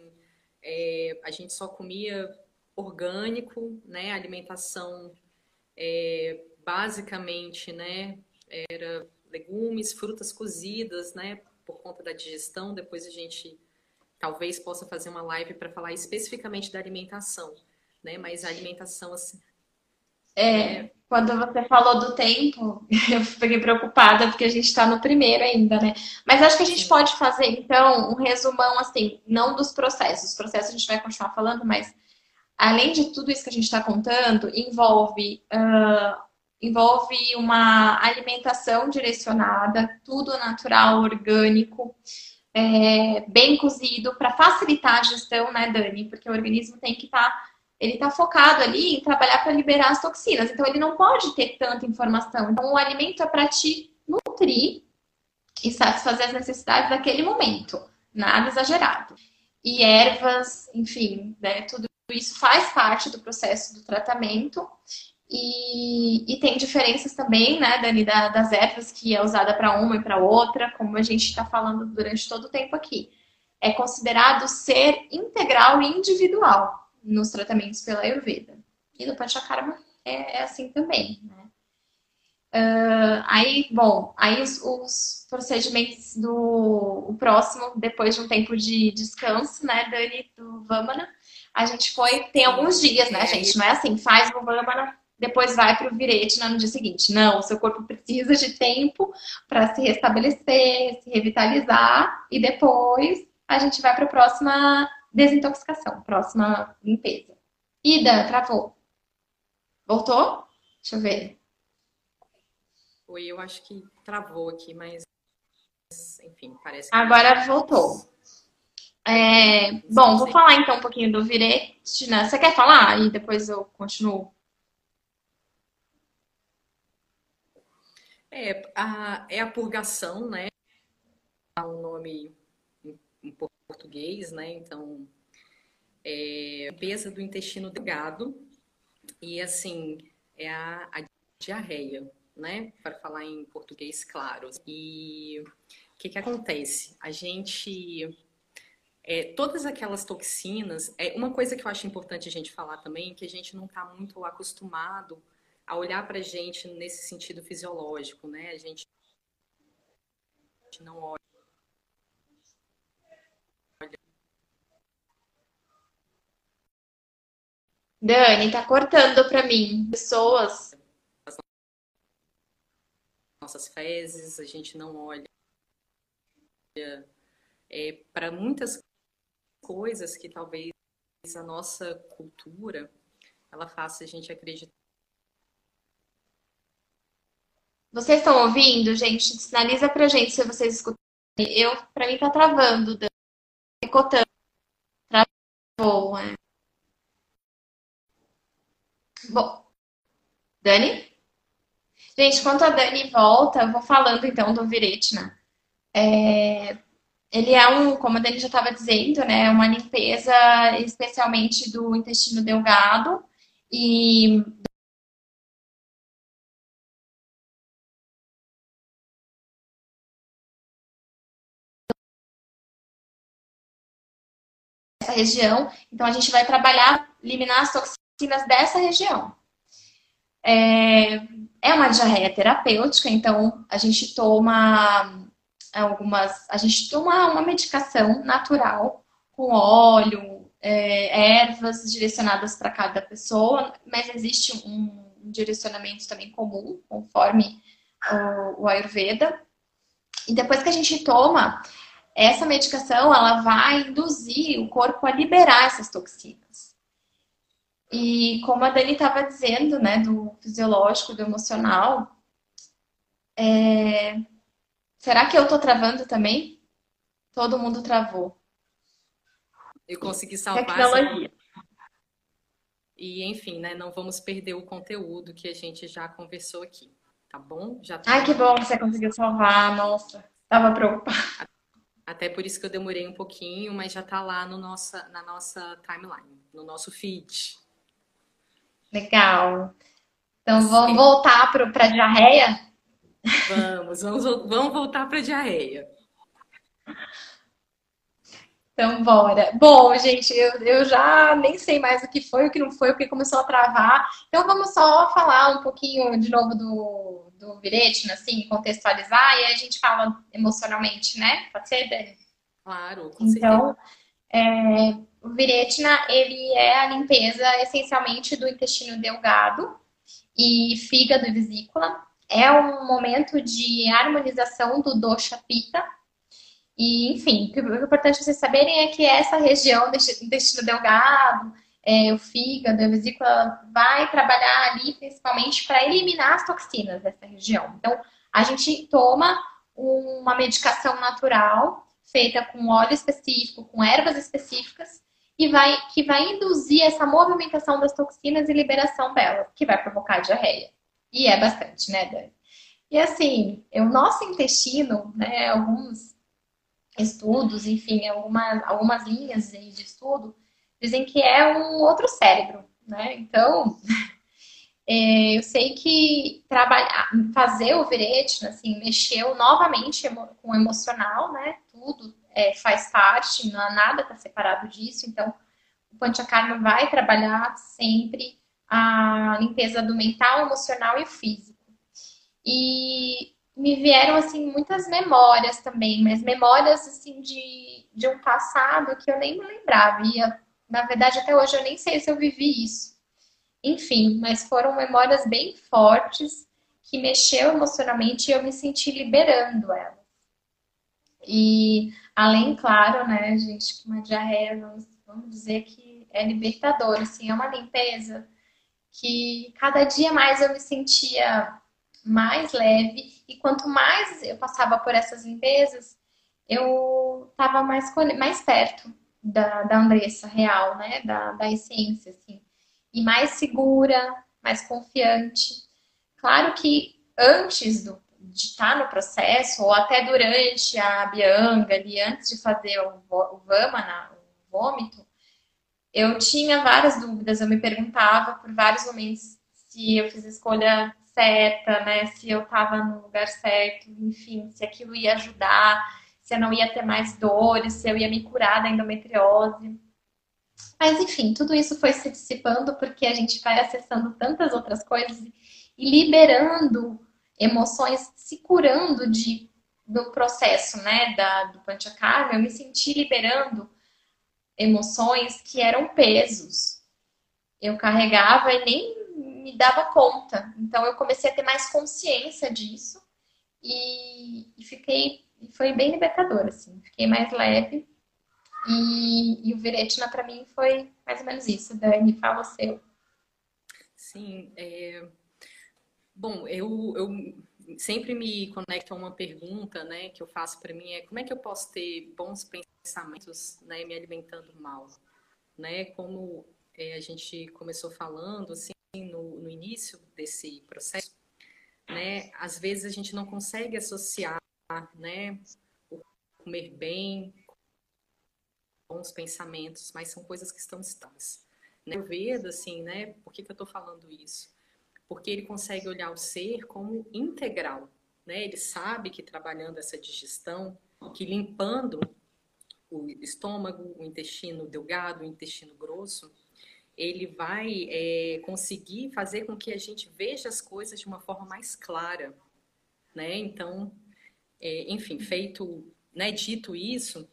é, a gente só comia orgânico, né? Alimentação é, basicamente, né? Era legumes, frutas cozidas, né? Por conta da digestão. Depois a gente talvez possa fazer uma live para falar especificamente da alimentação, né? Mas a alimentação assim. É, quando você falou do tempo, (laughs) eu fiquei preocupada porque a gente está no primeiro ainda, né? Mas acho que a gente pode fazer então um resumão assim, não dos processos. Os processos a gente vai continuar falando, mas além de tudo isso que a gente está contando, envolve uh, envolve uma alimentação direcionada, tudo natural, orgânico é, bem cozido para facilitar a gestão, né, Dani? Porque o organismo tem que estar, tá, ele está focado ali em trabalhar para liberar as toxinas. Então ele não pode ter tanta informação. Então o alimento é para te nutrir e satisfazer as necessidades daquele momento, nada exagerado. E ervas, enfim, né, tudo isso faz parte do processo do tratamento e, e, tem diferenças também, né, Dani, da, das ervas que é usada para uma e para outra, como a gente está falando durante todo o tempo aqui. É considerado ser integral e individual nos tratamentos pela Ayurveda. E no Panchakarma é, é assim também, né? Uh, aí, bom, aí os, os, procedimentos do o próximo, depois de um tempo de descanso, né, Dani, do Vamana, a gente foi, tem alguns dias, né, gente? Não é assim, faz o Vamana, depois vai para o virete no dia seguinte. Não, o seu corpo precisa de tempo para se restabelecer, se revitalizar e depois a gente vai para a próxima desintoxicação, próxima limpeza. Ida, travou. Voltou? Deixa eu ver. Oi, eu acho que travou aqui, mas enfim, parece que. Agora voltou. É, bom, vou falar então um pouquinho do virete. Né? Você quer falar? E depois eu continuo. É a, é a purgação, né? É um nome em, em português, né? Então, é limpeza do intestino delgado e, assim, é a, a diarreia, né? Para falar em português claro. E o que, que acontece? A gente. É, todas aquelas toxinas, é uma coisa que eu acho importante a gente falar também, que a gente não está muito acostumado a olhar para a gente nesse sentido fisiológico, né? A gente não olha. Dani, tá cortando para mim. Pessoas. Nossas fezes, a gente não olha é, para muitas coisas que talvez a nossa cultura ela faça a gente acreditar Vocês estão ouvindo, gente? Sinaliza pra gente se vocês escutam. Eu, pra mim, tá travando, picotando. Travou, é. Bom, Dani? Gente, enquanto a Dani volta, eu vou falando então do Viretna. É, ele é um, como a Dani já estava dizendo, né, uma limpeza especialmente do intestino delgado e essa região. Então, a gente vai trabalhar, eliminar as toxinas dessa região. É, é uma diarreia terapêutica, então a gente toma algumas. A gente toma uma medicação natural com óleo, é, ervas direcionadas para cada pessoa, mas existe um, um direcionamento também comum, conforme o, o Ayurveda. E depois que a gente toma, essa medicação ela vai induzir o corpo a liberar essas toxinas. E como a Dani estava dizendo, né, do fisiológico, do emocional, é... será que eu estou travando também? Todo mundo travou. Eu consegui salvar. Tecnologia. e enfim, né, não vamos perder o conteúdo que a gente já conversou aqui, tá bom? Já tá... Ai, que bom que você conseguiu salvar, nossa, tava preocupada. Até por isso que eu demorei um pouquinho, mas já tá lá no nossa, na nossa timeline, no nosso feed. Legal. Então vamos voltar para a diarreia? Vamos, vamos, vamos voltar para a diarreia. Então, bora. Bom, gente, eu, eu já nem sei mais o que foi, o que não foi, o que começou a travar. Então, vamos só falar um pouquinho de novo do, do Viretina, assim, contextualizar, e aí a gente fala emocionalmente, né? Pode ser, Dani? Claro, com Então, é, o Viretina, ele é a limpeza essencialmente do intestino delgado e fígado e vesícula. É um momento de harmonização do dosha pita, e, enfim, o que é importante vocês saberem é que essa região do intestino delgado, é, o fígado, a vesícula, vai trabalhar ali principalmente para eliminar as toxinas dessa região. Então, a gente toma uma medicação natural feita com óleo específico, com ervas específicas, e vai, que vai induzir essa movimentação das toxinas e liberação delas, que vai provocar diarreia. E é bastante, né, Dani? E assim, o nosso intestino, né, alguns estudos, enfim, algumas, algumas linhas de estudo, dizem que é um outro cérebro, né? Então, (laughs) é, eu sei que trabalhar, fazer o Viretina, assim, mexeu novamente com o emocional, né? Tudo é, faz parte, não, nada está separado disso. Então, o Panchakarma vai trabalhar sempre a limpeza do mental, emocional e físico. E me vieram assim muitas memórias também, mas memórias assim de, de um passado que eu nem me lembrava. E na verdade até hoje eu nem sei se eu vivi isso. Enfim, mas foram memórias bem fortes que mexeu emocionalmente e eu me senti liberando elas. E além, claro, né, gente, uma diarreia, vamos, vamos dizer que é libertador, assim, é uma limpeza que cada dia mais eu me sentia mais leve e quanto mais eu passava por essas limpezas, eu estava mais, mais perto da, da Andressa real, né? Da, da essência, assim. E mais segura, mais confiante. Claro que antes do, de estar no processo, ou até durante a Bianga, ali, antes de fazer o, Vamana, o vômito, eu tinha várias dúvidas, eu me perguntava por vários momentos se eu fiz a escolha certa, né? Se eu estava no lugar certo, enfim, se aquilo ia ajudar, se eu não ia ter mais dores, se eu ia me curar da endometriose. Mas enfim, tudo isso foi se dissipando porque a gente vai acessando tantas outras coisas e liberando emoções, se curando de do processo, né, da, do Panchakarma, eu me senti liberando emoções que eram pesos. Eu carregava e nem me dava conta. Então eu comecei a ter mais consciência disso e, e fiquei foi bem libertador assim. Fiquei mais leve e, e o Viretina para mim foi mais ou menos isso. Dani, fala o seu. Sim, é... bom, eu, eu sempre me conecto a uma pergunta, né, que eu faço para mim é como é que eu posso ter bons pensamentos, né, me alimentando mal, né? Como é, a gente começou falando, assim, no, no início desse processo, né, às vezes a gente não consegue associar, né, o comer bem, bons pensamentos, mas são coisas que estão distantes. Né? O Veda, assim, né, por que, que eu estou falando isso? Porque ele consegue olhar o ser como integral, né? Ele sabe que trabalhando essa digestão, que limpando o estômago, o intestino delgado, o intestino grosso, ele vai é, conseguir fazer com que a gente veja as coisas de uma forma mais clara, né? Então, é, enfim, feito, né, dito isso,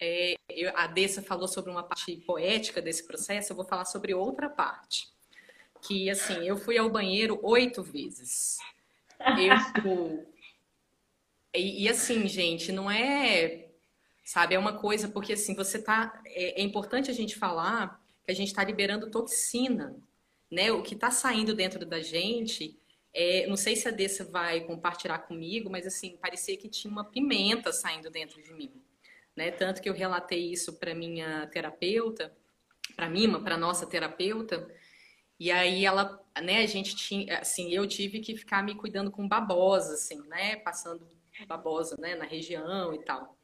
é, a Dessa falou sobre uma parte poética desse processo, eu vou falar sobre outra parte, que assim, eu fui ao banheiro oito vezes. Eu e, e assim, gente, não é, sabe, é uma coisa porque assim você tá, é, é importante a gente falar que a gente está liberando toxina, né? O que está saindo dentro da gente, é, não sei se a Dessa vai compartilhar comigo, mas assim, parecia que tinha uma pimenta saindo dentro de mim, né? Tanto que eu relatei isso para minha terapeuta, para Mima, para nossa terapeuta, E aí ela, né, a gente tinha, assim, eu tive que ficar me cuidando com babosa, assim, né, passando babosa, né, na região e tal.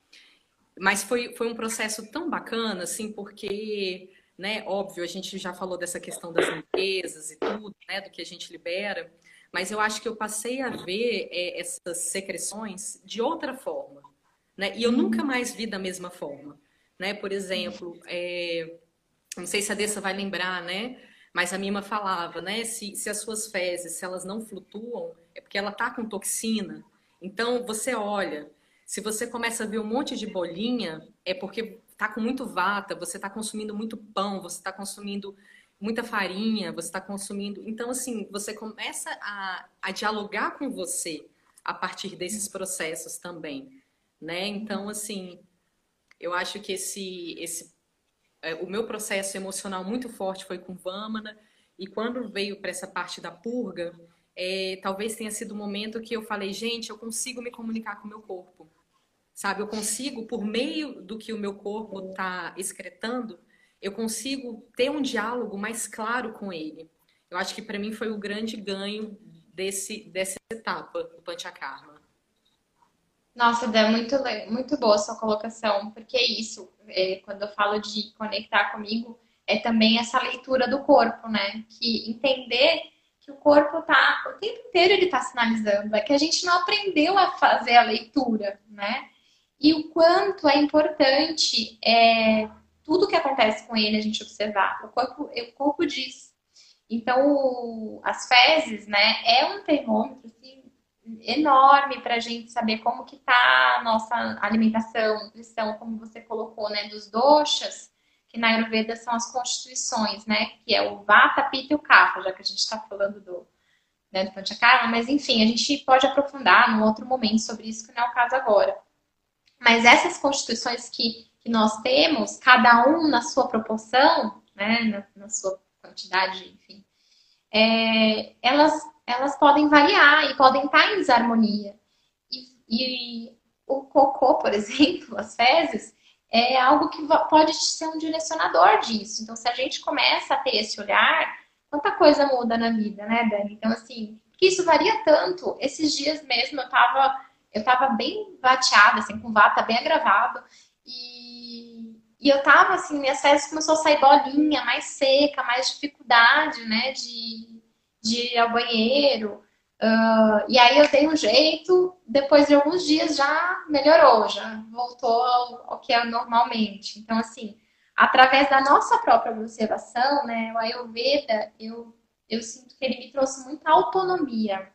Mas foi, foi um processo tão bacana, assim, porque, né, óbvio, a gente já falou dessa questão das limpezas e tudo, né, do que a gente libera, mas eu acho que eu passei a ver é, essas secreções de outra forma, né, e eu nunca mais vi da mesma forma, né, por exemplo, é, não sei se a Dessa vai lembrar, né, mas a Mima falava, né? Se, se as suas fezes, se elas não flutuam, é porque ela tá com toxina. Então, você olha, se você começa a ver um monte de bolinha, é porque tá com muito vata, você está consumindo muito pão, você está consumindo muita farinha, você está consumindo. Então, assim, você começa a, a dialogar com você a partir desses processos também, né? Então, assim, eu acho que esse, esse é, o meu processo emocional muito forte foi com Vamana, e quando veio para essa parte da purga, é, talvez tenha sido o momento que eu falei, gente, eu consigo me comunicar com o meu corpo. Sabe, eu consigo, por meio do que o meu corpo está excretando, eu consigo ter um diálogo mais claro com ele. Eu acho que para mim foi o grande ganho desse, dessa etapa do Panchakarma. Nossa, Dé, muito, muito boa sua colocação, porque é isso, é, quando eu falo de conectar comigo, é também essa leitura do corpo, né? Que entender que o corpo tá, o tempo inteiro ele tá sinalizando, é que a gente não aprendeu a fazer a leitura, né? E o quanto é importante é, tudo que acontece com ele a gente observar. O corpo, o corpo diz. Então, as fezes, né, é um termômetro assim, enorme para a gente saber como que tá a nossa alimentação, nutrição, como você colocou, né, dos doshas, que na Ayurveda são as constituições, né, que é o Vata, Pitta e o Kapha, já que a gente está falando do, né, do Panchakarma, mas enfim, a gente pode aprofundar num outro momento sobre isso, que não é o caso agora. Mas essas constituições que, que nós temos, cada um na sua proporção, né, na, na sua quantidade, enfim, é, elas elas podem variar e podem estar em desarmonia. E, e o cocô, por (laughs) exemplo, as fezes, é algo que pode ser um direcionador disso. Então, se a gente começa a ter esse olhar, quanta coisa muda na vida, né, Dani? Então, assim, porque isso varia tanto. Esses dias mesmo eu tava, eu tava bem vateada, assim, com vata bem agravado. E, e eu tava, assim, minhas fezes começou a sair bolinha, mais seca, mais dificuldade, né, de, de ir ao banheiro. Uh, e aí eu dei um jeito, depois de alguns dias já melhorou, já voltou ao, ao, que é normalmente. Então, assim, através da nossa própria observação, né, o Ayurveda, eu, eu sinto que ele me trouxe muita autonomia.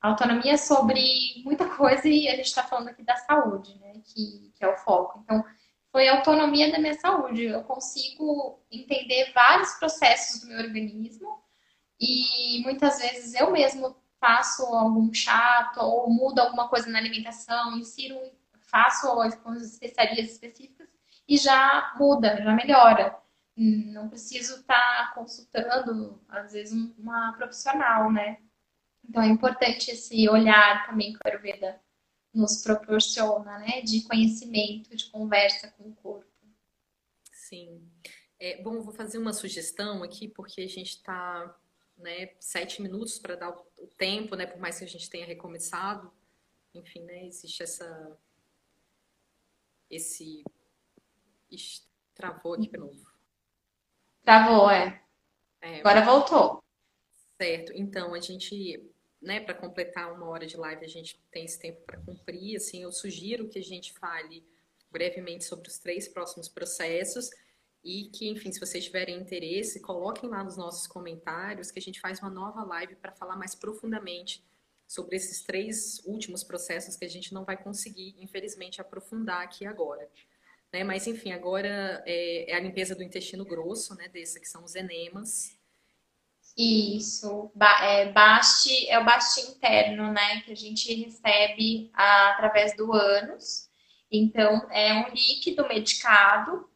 Autonomia sobre muita (laughs) coisa e a gente está falando aqui da saúde, né, que, que é o foco. Então, foi autonomia da minha saúde. Eu consigo entender vários processos do meu organismo e muitas vezes eu mesmo faço algum chato ou mudo alguma coisa na alimentação, insiro, faço algumas especiarias específicas e já muda, já melhora. Não preciso estar tá consultando, às vezes, uma profissional, né? Então é importante esse olhar também que o Ayurveda nos proporciona, né? De conhecimento, de conversa com o corpo. Sim. É, bom, vou fazer uma sugestão aqui, porque a gente está né, sete minutos para dar o tempo, né, por mais que a gente tenha recomeçado. Enfim, né, existe essa esse travou aqui de novo. Travou, é. é. Agora voltou. Certo. Então, a gente, né, para completar uma hora de live, a gente tem esse tempo para cumprir. Assim, eu sugiro que a gente fale brevemente sobre os três próximos processos e que, enfim, se vocês tiverem interesse, coloquem lá nos nossos comentários que a gente faz uma nova live para falar mais profundamente sobre esses três últimos processos que a gente não vai conseguir, infelizmente, aprofundar aqui agora. Né? Mas, enfim, agora é, é a limpeza do intestino grosso, né? Desse que são os enemas. Isso, é, baste, é o baste interno, né? Que a gente recebe através do ânus. Então, é um líquido medicado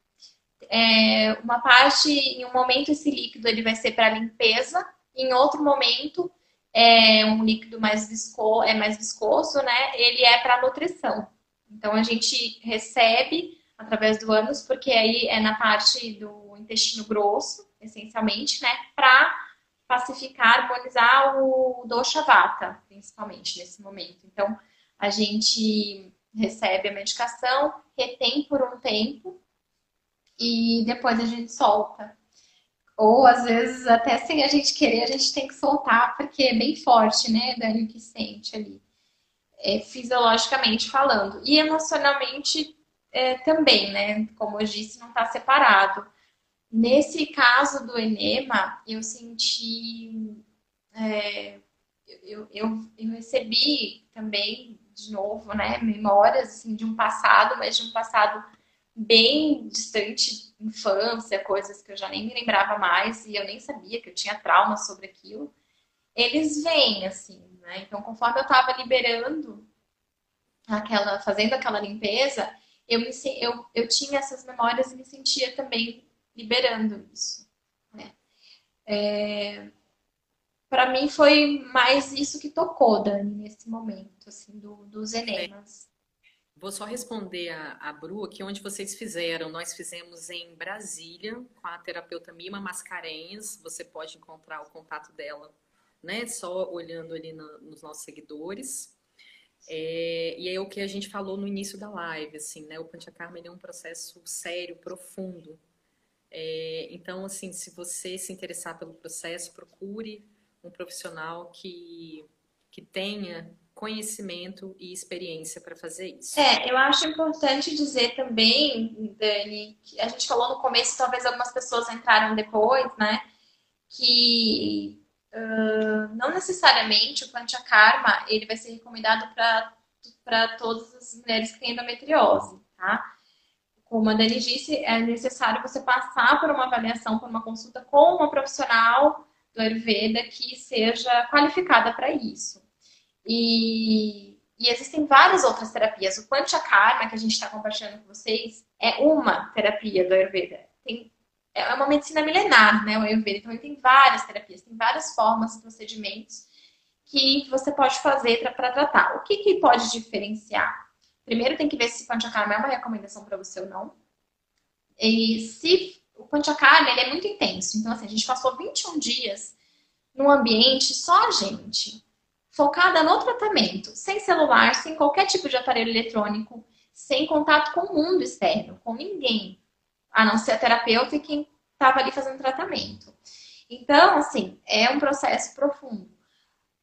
é, uma parte, em um momento, esse líquido ele vai ser para limpeza, em outro momento, é um líquido mais viscoso, é mais viscoso, né? Ele é para nutrição. Então a gente recebe através do ânus, porque aí é na parte do intestino grosso, essencialmente, né, para pacificar, harmonizar o dosha vata, principalmente nesse momento. Então, a gente recebe a medicação, retém por um tempo e depois a gente solta. Ou às vezes, até sem a gente querer, a gente tem que soltar, porque é bem forte, né, Dani, o que sente ali, é, fisiologicamente falando. E emocionalmente é, também, né, como eu disse, não está separado. Nesse caso do enema, eu senti. É, eu, eu, eu recebi também, de novo, né, memórias assim, de um passado, mas de um passado bem distante, infância, coisas que eu já nem me lembrava mais e eu nem sabia que eu tinha trauma sobre aquilo. Eles vêm, assim, né? Então, conforme eu estava liberando aquela, fazendo aquela limpeza, eu, me, eu, eu tinha essas memórias e me sentia também liberando isso. Né? É, para mim foi mais isso que tocou, Dani, nesse momento, assim, do, dos enemas. Vou só responder a, a Bru aqui onde vocês fizeram. Nós fizemos em Brasília com a terapeuta Mima Mascarenhas. Você pode encontrar o contato dela, né? Só olhando ali no, nos nossos seguidores. É, e é o que a gente falou no início da live, assim, né? O Panchakarma é um processo sério, profundo. É, então, assim, se você se interessar pelo processo, procure um profissional que, que tenha conhecimento e experiência para fazer isso. É, eu acho importante dizer também, Dani, que a gente falou no começo, talvez algumas pessoas entraram depois, né? Que uh, não necessariamente o Panchakarma ele vai ser recomendado para todas as mulheres que têm endometriose, tá? Como a Dani disse, é necessário você passar por uma avaliação, por uma consulta com uma profissional do Ayurveda que seja qualificada para isso. E, e, existem várias outras terapias. O Panchakarma, que a gente está compartilhando com vocês, é uma terapia do Ayurveda. Tem, é uma medicina milenar, né, o Ayurveda. Então, ele tem várias terapias, tem várias formas, procedimentos que você pode fazer para tratar. O que, que pode diferenciar? Primeiro tem que ver se Panchakarma é uma recomendação para você ou não. E se o Panchakarma, ele é muito intenso. Então, assim, a gente passou 21 dias num ambiente só a gente, focada no tratamento, sem celular, sem qualquer tipo de aparelho eletrônico, sem contato com o mundo externo, com ninguém, a não ser a terapeuta e quem estava ali fazendo tratamento. Então, assim, é um processo profundo.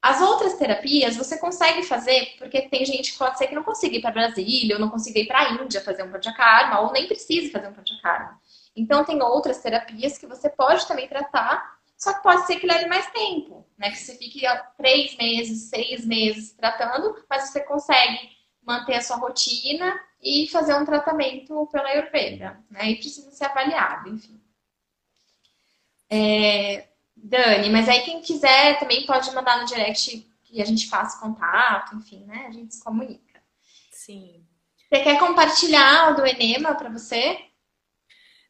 As outras terapias você consegue fazer, porque tem gente que pode ser que não consiga ir para Brasília, ou não consiga ir para a Índia fazer um panchakarma, ou nem precise fazer um panchakarma. Então, tem outras terapias que você pode também tratar, só que pode ser que leve mais tempo, né? Que você fique três meses, seis meses tratando, mas você consegue manter a sua rotina e fazer um tratamento pela Ayurveda, né? E precisa ser avaliado, enfim. É, Dani, mas aí quem quiser também pode mandar no direct que a gente faça contato, enfim, né? A gente se comunica. Sim. Você quer compartilhar o do Enema para você?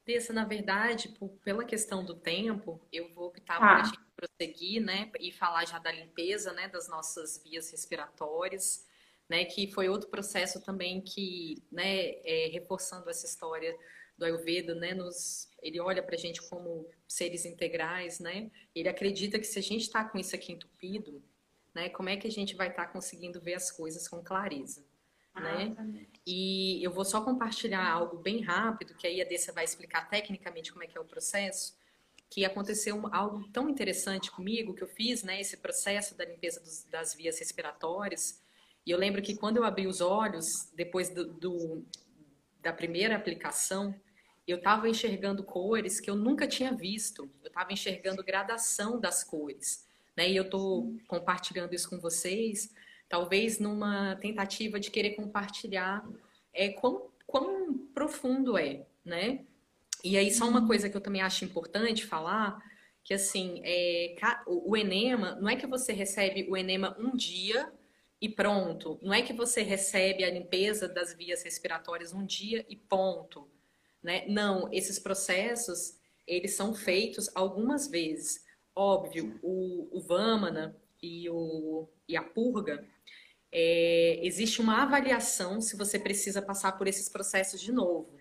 Dessa, na verdade, por, pela questão do tempo, eu vou optar ah. por a gente prosseguir, né? E falar já da limpeza, né? Das nossas vias respiratórias, né? Que foi outro processo também que, né? É, reforçando essa história do Ayurveda, né? Nos, ele olha para a gente como seres integrais, né? Ele acredita que se a gente está com isso aqui entupido, né? Como é que a gente vai estar tá conseguindo ver as coisas com clareza, né? E eu vou só compartilhar algo bem rápido, que aí a Dessa vai explicar tecnicamente como é que é o processo, que aconteceu algo tão interessante comigo que eu fiz, né? Esse processo da limpeza dos, das vias respiratórias. E eu lembro que quando eu abri os olhos, depois do, do da primeira aplicação, eu estava enxergando cores que eu nunca tinha visto. Eu estava enxergando gradação das cores. Né? E eu estou compartilhando isso com vocês, talvez numa tentativa de querer compartilhar é, quão, quão profundo é, né? E aí, só uma coisa que eu também acho importante falar, que assim, é, o enema, não é que você recebe o enema um dia e pronto. Não é que você recebe a limpeza das vias respiratórias um dia e ponto. Né? Não, esses processos, eles são feitos algumas vezes. Óbvio, o, o Vamana e, o, e a purga, é, existe uma avaliação se você precisa passar por esses processos de novo,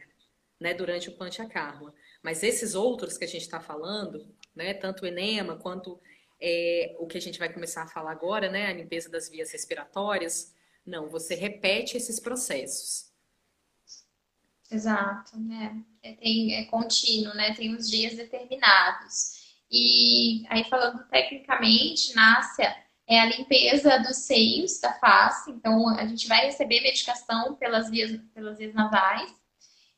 né, durante o Panchakarma. Mas esses outros que a gente está falando, né, tanto o enema quanto é, o que a gente vai começar a falar agora, né, a limpeza das vias respiratórias, não, você repete esses processos. Exato, né? É, tem, é contínuo, né? Tem os dias determinados. E aí, falando tecnicamente, Nácia, é a limpeza dos seios, da face. Então, a gente vai receber medicação pelas vias, pelas vias nasais.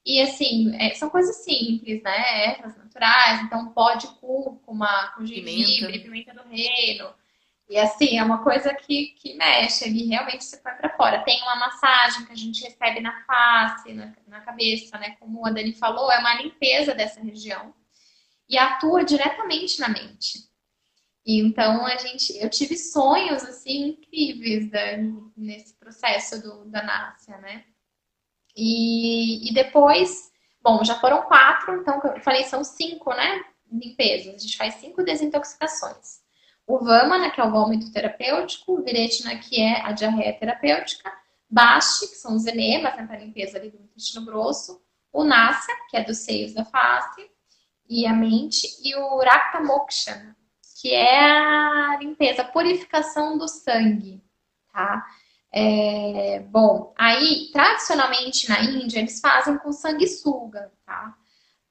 E, assim, é, são coisas simples, né? Ervas naturais. Então, pó de cúrcuma, com gengibre, pimenta. pimenta do reino. E, assim, é uma coisa que, que mexe ali, realmente você põe para fora. Tem uma massagem que a gente recebe na face, na, na cabeça, né? Como a Dani falou, é uma limpeza dessa região. E atua diretamente na mente. E então a gente, eu tive sonhos assim incríveis da, nesse processo do, da Nácia, né? E, e depois, bom, já foram quatro, então eu falei são cinco, né? Limpezas. A gente faz cinco desintoxicações. O Vamana, que é o vômito terapêutico, o Viretina, que é a diarreia terapêutica, Basti, que são os enemas, né, para limpeza ali do intestino grosso, o Nasa, que é dos seios da face e a mente, e o Rakta Moksha, que é a limpeza, a purificação do sangue, tá? É, bom, aí, tradicionalmente na Índia, eles fazem com sanguessuga, tá?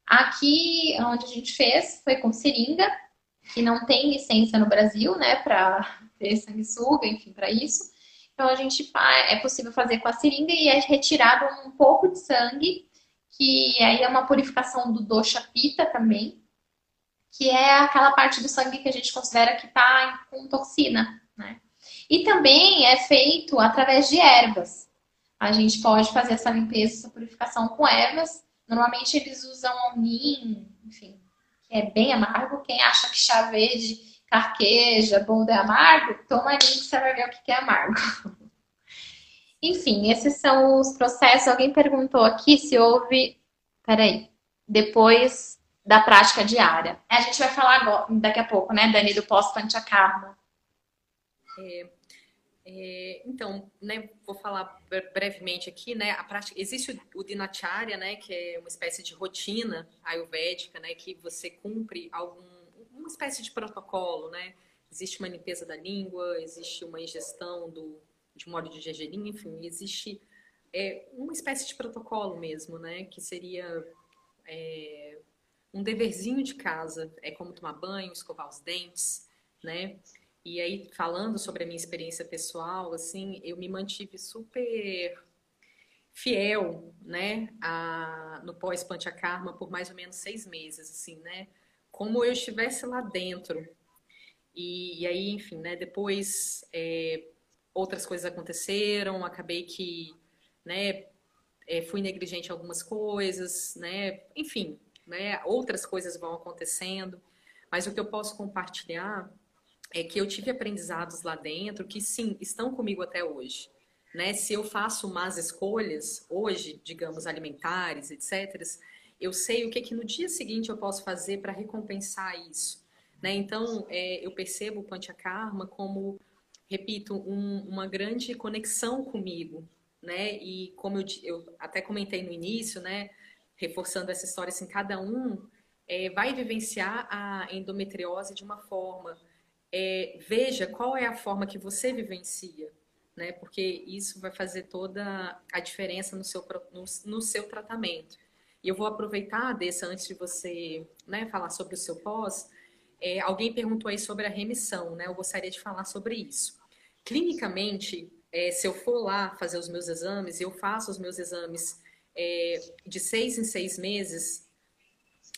Aqui, onde a gente fez, foi com seringa, que não tem licença no Brasil, né, para ter sanguessuga, enfim, para isso. Então, a gente é possível fazer com a seringa e é retirado um pouco de sangue, que aí é uma purificação do dosha pita também, que é aquela parte do sangue que a gente considera que está com toxina, né? E também é feito através de ervas. A gente pode fazer essa limpeza, essa purificação com ervas. Normalmente eles usam alnim, enfim, que é bem amargo. Quem acha que chá verde, carqueja, boldo é amargo, toma alnim que você vai ver o que é amargo. (laughs) Enfim, esses são os processos. Alguém perguntou aqui se houve. Peraí. Depois da prática diária. A gente vai falar agora, daqui a pouco, né, Dani, do pós-panchakarma. É, é, então, né, vou falar brevemente aqui, né, a prática, existe o, dinacharya, né, que é uma espécie de rotina ayurvédica, né, que você cumpre algum, uma espécie de protocolo, né, existe uma limpeza da língua, existe uma ingestão do, de óleo de gergelim, enfim, existe é, uma espécie de protocolo mesmo, né, que seria é, um deverzinho de casa, é como tomar banho, escovar os dentes, né? E aí, falando sobre a minha experiência pessoal, assim, eu me mantive super fiel, né, a, no pós-panchakarma por mais ou menos seis meses, assim, né? Como eu estivesse lá dentro. E, e aí, enfim, né, depois é, outras coisas aconteceram, acabei que, né, é, fui negligente em algumas coisas, né, enfim, né? Outras coisas vão acontecendo, mas o que eu posso compartilhar é que eu tive aprendizados lá dentro que sim, estão comigo até hoje. Né? Se eu faço más escolhas hoje, digamos alimentares, etc, eu sei o que que no dia seguinte eu posso fazer para recompensar isso. Né? Então, é, eu percebo o Panchakarma como, repito, um, uma grande conexão comigo, né? E como eu, eu até comentei no início, né? Reforçando essa história, assim, cada um é, vai vivenciar a endometriose de uma forma. É, veja qual é a forma que você vivencia, né? Porque isso vai fazer toda a diferença no seu, no, no seu tratamento. E eu vou aproveitar dessa antes de você né, falar sobre o seu pós. É, alguém perguntou aí sobre a remissão, né? Eu gostaria de falar sobre isso. Clinicamente, é, se eu for lá fazer os meus exames, eu faço os meus exames é, de seis em seis meses,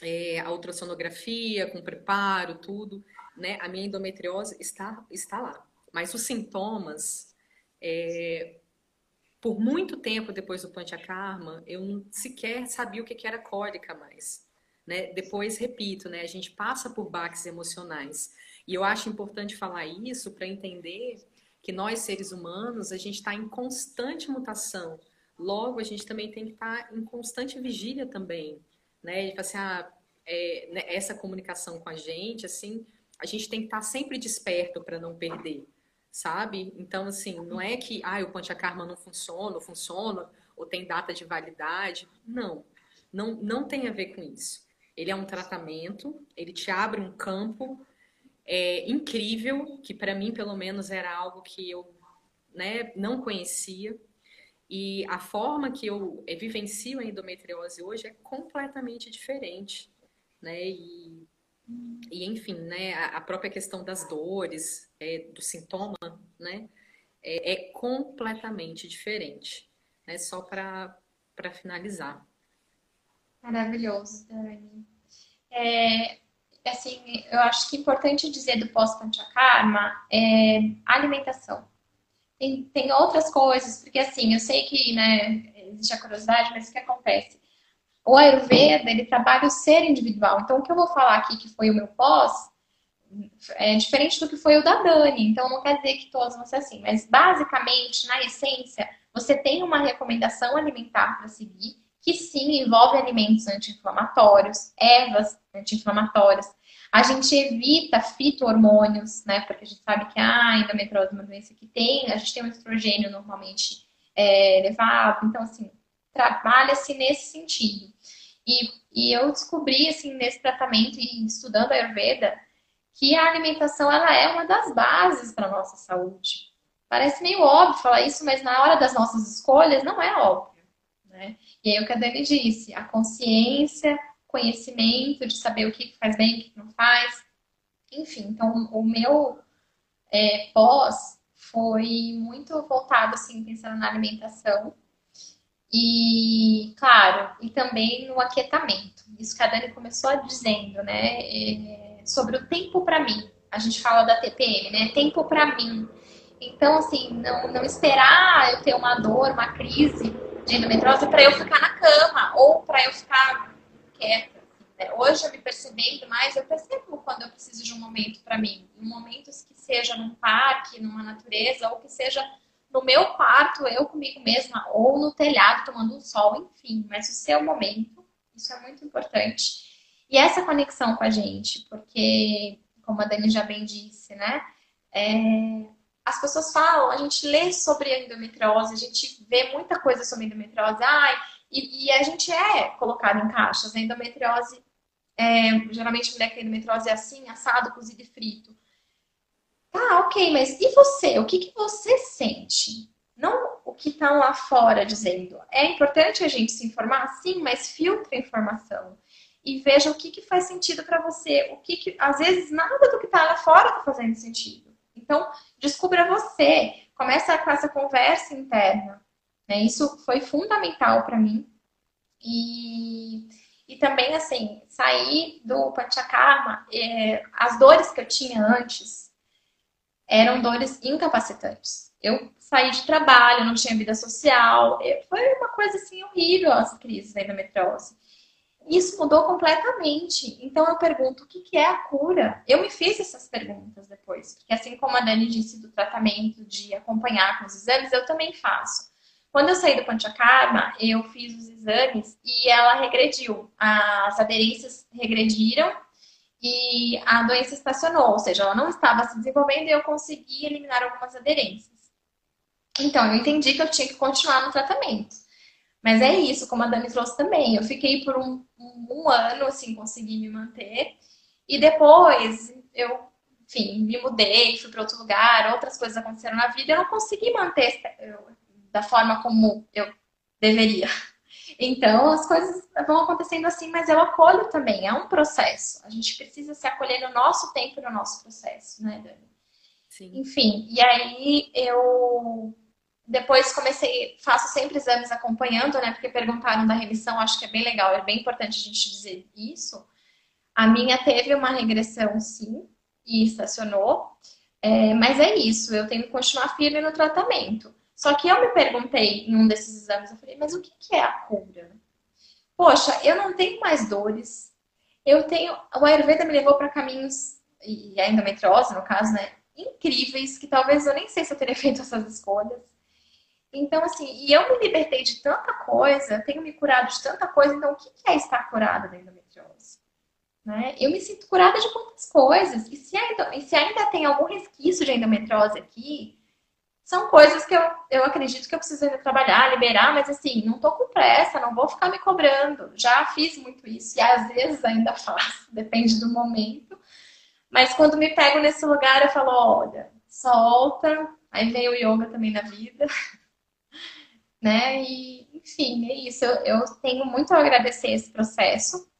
é, a ultrassonografia, com preparo, tudo, né? A minha endometriose está, está lá. Mas os sintomas, é, por muito tempo depois do panchakarma, eu não sequer sabia o que era cólica mais. Né? Depois, repito, né? a gente passa por baques emocionais. E eu acho importante falar isso para entender que nós, seres humanos, a gente está em constante mutação Logo, a gente também tem que estar em constante vigília também, né? E assim, ah, é, né, essa comunicação com a gente, assim, a gente tem que estar sempre desperto para não perder, sabe? Então, assim, não é que, ah, o Panchakarma não funciona, ou funciona, ou tem data de validade. Não, não, não tem a ver com isso. ele é um tratamento, ele te abre um campo é, incrível, que para mim, pelo menos, era algo que eu né, não conhecia. E a forma que eu é, vivencio a endometriose hoje é completamente diferente. Né? E, e enfim, né, a, a própria questão das dores, é, do sintoma, né, é, é completamente diferente. Né? Só para finalizar. Maravilhoso, Dani. É, assim, eu acho que é importante dizer do pós-panchakarma é alimentação. Tem, tem outras coisas, porque assim, eu sei que, né, existe a curiosidade, mas o que acontece? O Ayurveda, ele trabalha o ser individual. Então, o que eu vou falar aqui, que foi o meu pós, é diferente do que foi o da Dani. Então, não quer dizer que todos vão ser assim. Mas, basicamente, na essência, você tem uma recomendação alimentar para seguir, que sim envolve alimentos anti-inflamatórios, ervas anti-inflamatórias. A gente evita fito-hormônios, né? Porque a gente sabe que a endometriose é uma doença que tem, a gente tem um estrogênio normalmente é, elevado. Então, assim, trabalha-se nesse sentido. E, e eu descobri, assim, nesse tratamento e estudando a Ayurveda, que a alimentação ela é uma das bases para nossa saúde. Parece meio óbvio falar isso, mas na hora das nossas escolhas não é óbvio. Né? E aí o que a Dani disse, a consciência, conhecimento de saber o que faz bem, o que não faz. Enfim, então o meu é, pós foi muito voltado, assim, pensando na alimentação. E, claro, e também no aquietamento. Isso que a Dani começou dizendo, né? É, sobre o tempo para mim. A gente fala da TPM, né? Tempo para mim. Então, assim, não, não esperar eu ter uma dor, uma crise de endometriose para eu ficar na cama ou para eu ficar quieta. Né? Hoje, eu me percebendo mais, eu percebo quando eu preciso de um momento para mim. Um momento que seja num parque, numa natureza, ou que seja no meu quarto, eu comigo mesma, ou no telhado, tomando um sol, enfim. Mas o seu momento, isso é muito importante. E essa conexão com a gente, porque, como a Dani já bem disse, né? É, as pessoas falam, a gente lê sobre a endometriose, a gente vê muita coisa sobre endometriose, ai, e, e a gente é colocado em caixas. A endometriose, é, geralmente mulher que tem endometriose é assim, assado, cozido e frito. Tá, ok, mas e você? O que, que você sente? Não o que está lá fora dizendo. É importante a gente se informar, sim, mas filtre a informação. E veja o que, que faz sentido para você. O que, que às vezes nada do que está lá fora está fazendo sentido. Então, descubra você, começa com essa conversa interna. Né? Isso foi fundamental para mim. E, e também, assim, sair do Panchakarma, é, as dores que eu tinha antes eram dores incapacitantes. Eu saí de trabalho, não tinha vida social, foi uma coisa assim horrível as crises da endometriose. Isso mudou completamente. Então eu pergunto, o que, que é a cura? Eu me fiz essas perguntas depois, porque assim como a Dani disse do tratamento, de acompanhar com os exames, eu também faço. Quando eu saí do Panchakarma, eu fiz os exames e ela regrediu. As aderências regrediram e a doença estacionou, ou seja, ela não estava se desenvolvendo e eu consegui eliminar algumas aderências. Então, eu entendi que eu tinha que continuar no tratamento. Mas é isso, como a Dani trouxe também. Eu fiquei por um, um, um ano, assim, consegui me manter. E depois, eu, enfim, me mudei, fui para outro lugar, outras coisas aconteceram na vida. Eu não consegui manter da forma como eu deveria. Então, as coisas vão acontecendo assim, mas eu acolho também. É um processo. A gente precisa se acolher no nosso tempo e no nosso processo, né, Dani? Sim. Enfim, e aí eu depois comecei, faço sempre exames acompanhando, né? Porque perguntaram da remissão, acho que é bem legal, é bem importante a gente dizer isso. A minha teve uma regressão, sim, e estacionou. É, mas é isso, eu tenho que continuar firme no tratamento. Só que eu me perguntei em um desses exames, eu falei, mas o que, é a cura? Poxa, eu não tenho mais dores. Eu tenho. O Ayurveda me levou para caminhos, e a endometriose, no caso, né? Incríveis, que talvez eu nem sei se eu teria (laughs) feito essas escolhas. Então, assim, e eu me libertei de tanta coisa, tenho me curado de tanta coisa, então o que é estar curada da endometriose? Né? Eu me sinto curada de muitas coisas. E se, ainda, e se ainda tem algum resquício de endometriose aqui, são coisas que eu, eu acredito que eu preciso ainda trabalhar, liberar, mas assim, não tô com pressa, não vou ficar me cobrando. Já fiz muito isso e às vezes ainda (laughs) faço, depende do momento. Mas quando me pego nesse lugar, eu falo, olha, solta. Aí vem o yoga também na vida, (laughs) né? E, enfim, é isso. Eu, eu tenho muito a agradecer esse processo,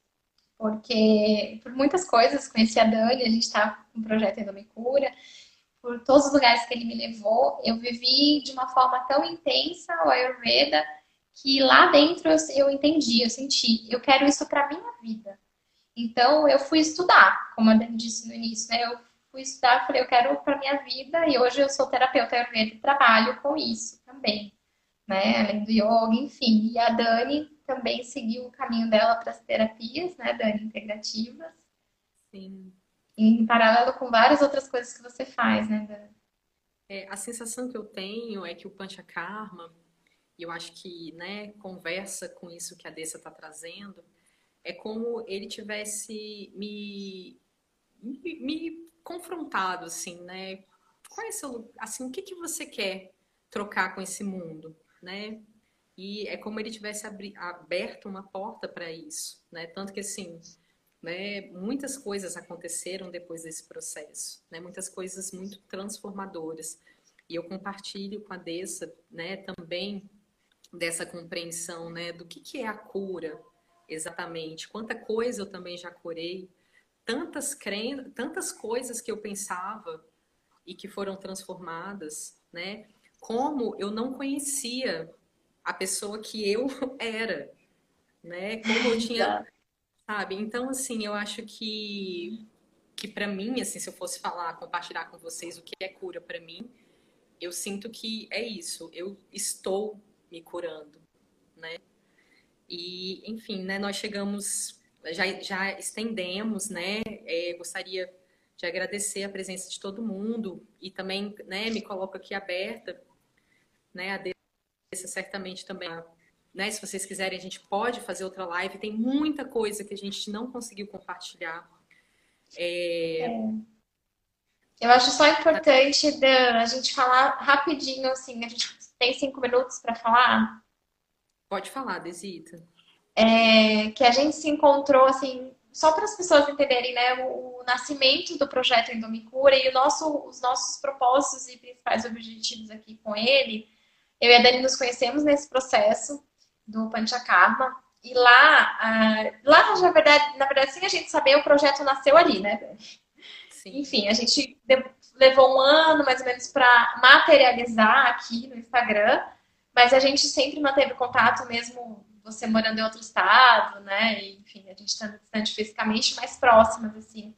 porque por muitas coisas, conheci a Dani, a gente está com um projeto Endome Cura, por todos os lugares que ele me levou, eu vivi de uma forma tão intensa o Ayurveda que lá dentro eu, entendi, eu senti, eu quero isso para minha vida. Então eu fui estudar, como a Dani disse no início, né? Eu fui estudar, falei, eu quero para minha vida e hoje eu sou terapeuta Ayurveda e trabalho com isso também, né? Além do yoga, enfim. E a Dani também seguiu o caminho dela para as terapias, né, Dani, integrativas. Sim em paralelo com várias outras coisas que você faz, né? É, a sensação que eu tenho é que o Panchakarma, e eu acho que né, conversa com isso que a Dessa está trazendo, é como ele tivesse me, me, me, confrontado, assim, né? Qual é seu, assim, o que, que você quer trocar com esse mundo, né? E é como ele tivesse aberto uma porta para isso, né? Tanto que, assim, né? Muitas coisas aconteceram depois desse processo, né? Muitas coisas muito transformadoras. E eu compartilho com a Dessa, né, também dessa compreensão, né, do que, que é a cura exatamente. Quanta coisa eu também já curei, tantas cren... tantas coisas que eu pensava e que foram transformadas, né? Como eu não conhecia a pessoa que eu (laughs) era, né? Como eu (laughs) tinha sabe? Então, assim, eu acho que que para mim, assim, se eu fosse falar, compartilhar com vocês o que é cura para mim, eu sinto que é isso, eu estou me curando, né? E, enfim, né, nós chegamos, já, já estendemos, né? É, gostaria de agradecer a presença de todo mundo e também, né, me coloco aqui aberta, né, a Dessa certamente também né? Se vocês quiserem, a gente pode fazer outra live. Tem muita coisa que a gente não conseguiu compartilhar. É... É. Eu acho só importante a gente falar rapidinho, assim, a gente tem cinco minutos para falar. Pode falar, Desita. É, que a gente se encontrou, assim, só para as pessoas entenderem, né, o, o, nascimento do projeto Endomicura e o nosso, os nossos propósitos e principais objetivos aqui com ele. Eu e a Dani nos conhecemos nesse processo do Panchakarma. E lá, lá na verdade, na verdade, sem a gente saber, o projeto nasceu ali, né? Sim. Enfim, a gente levou um ano mais ou menos para materializar aqui no Instagram, mas a gente sempre manteve contato mesmo você morando em outro estado, né? E, enfim, a gente estando distante fisicamente, mais próximas, assim,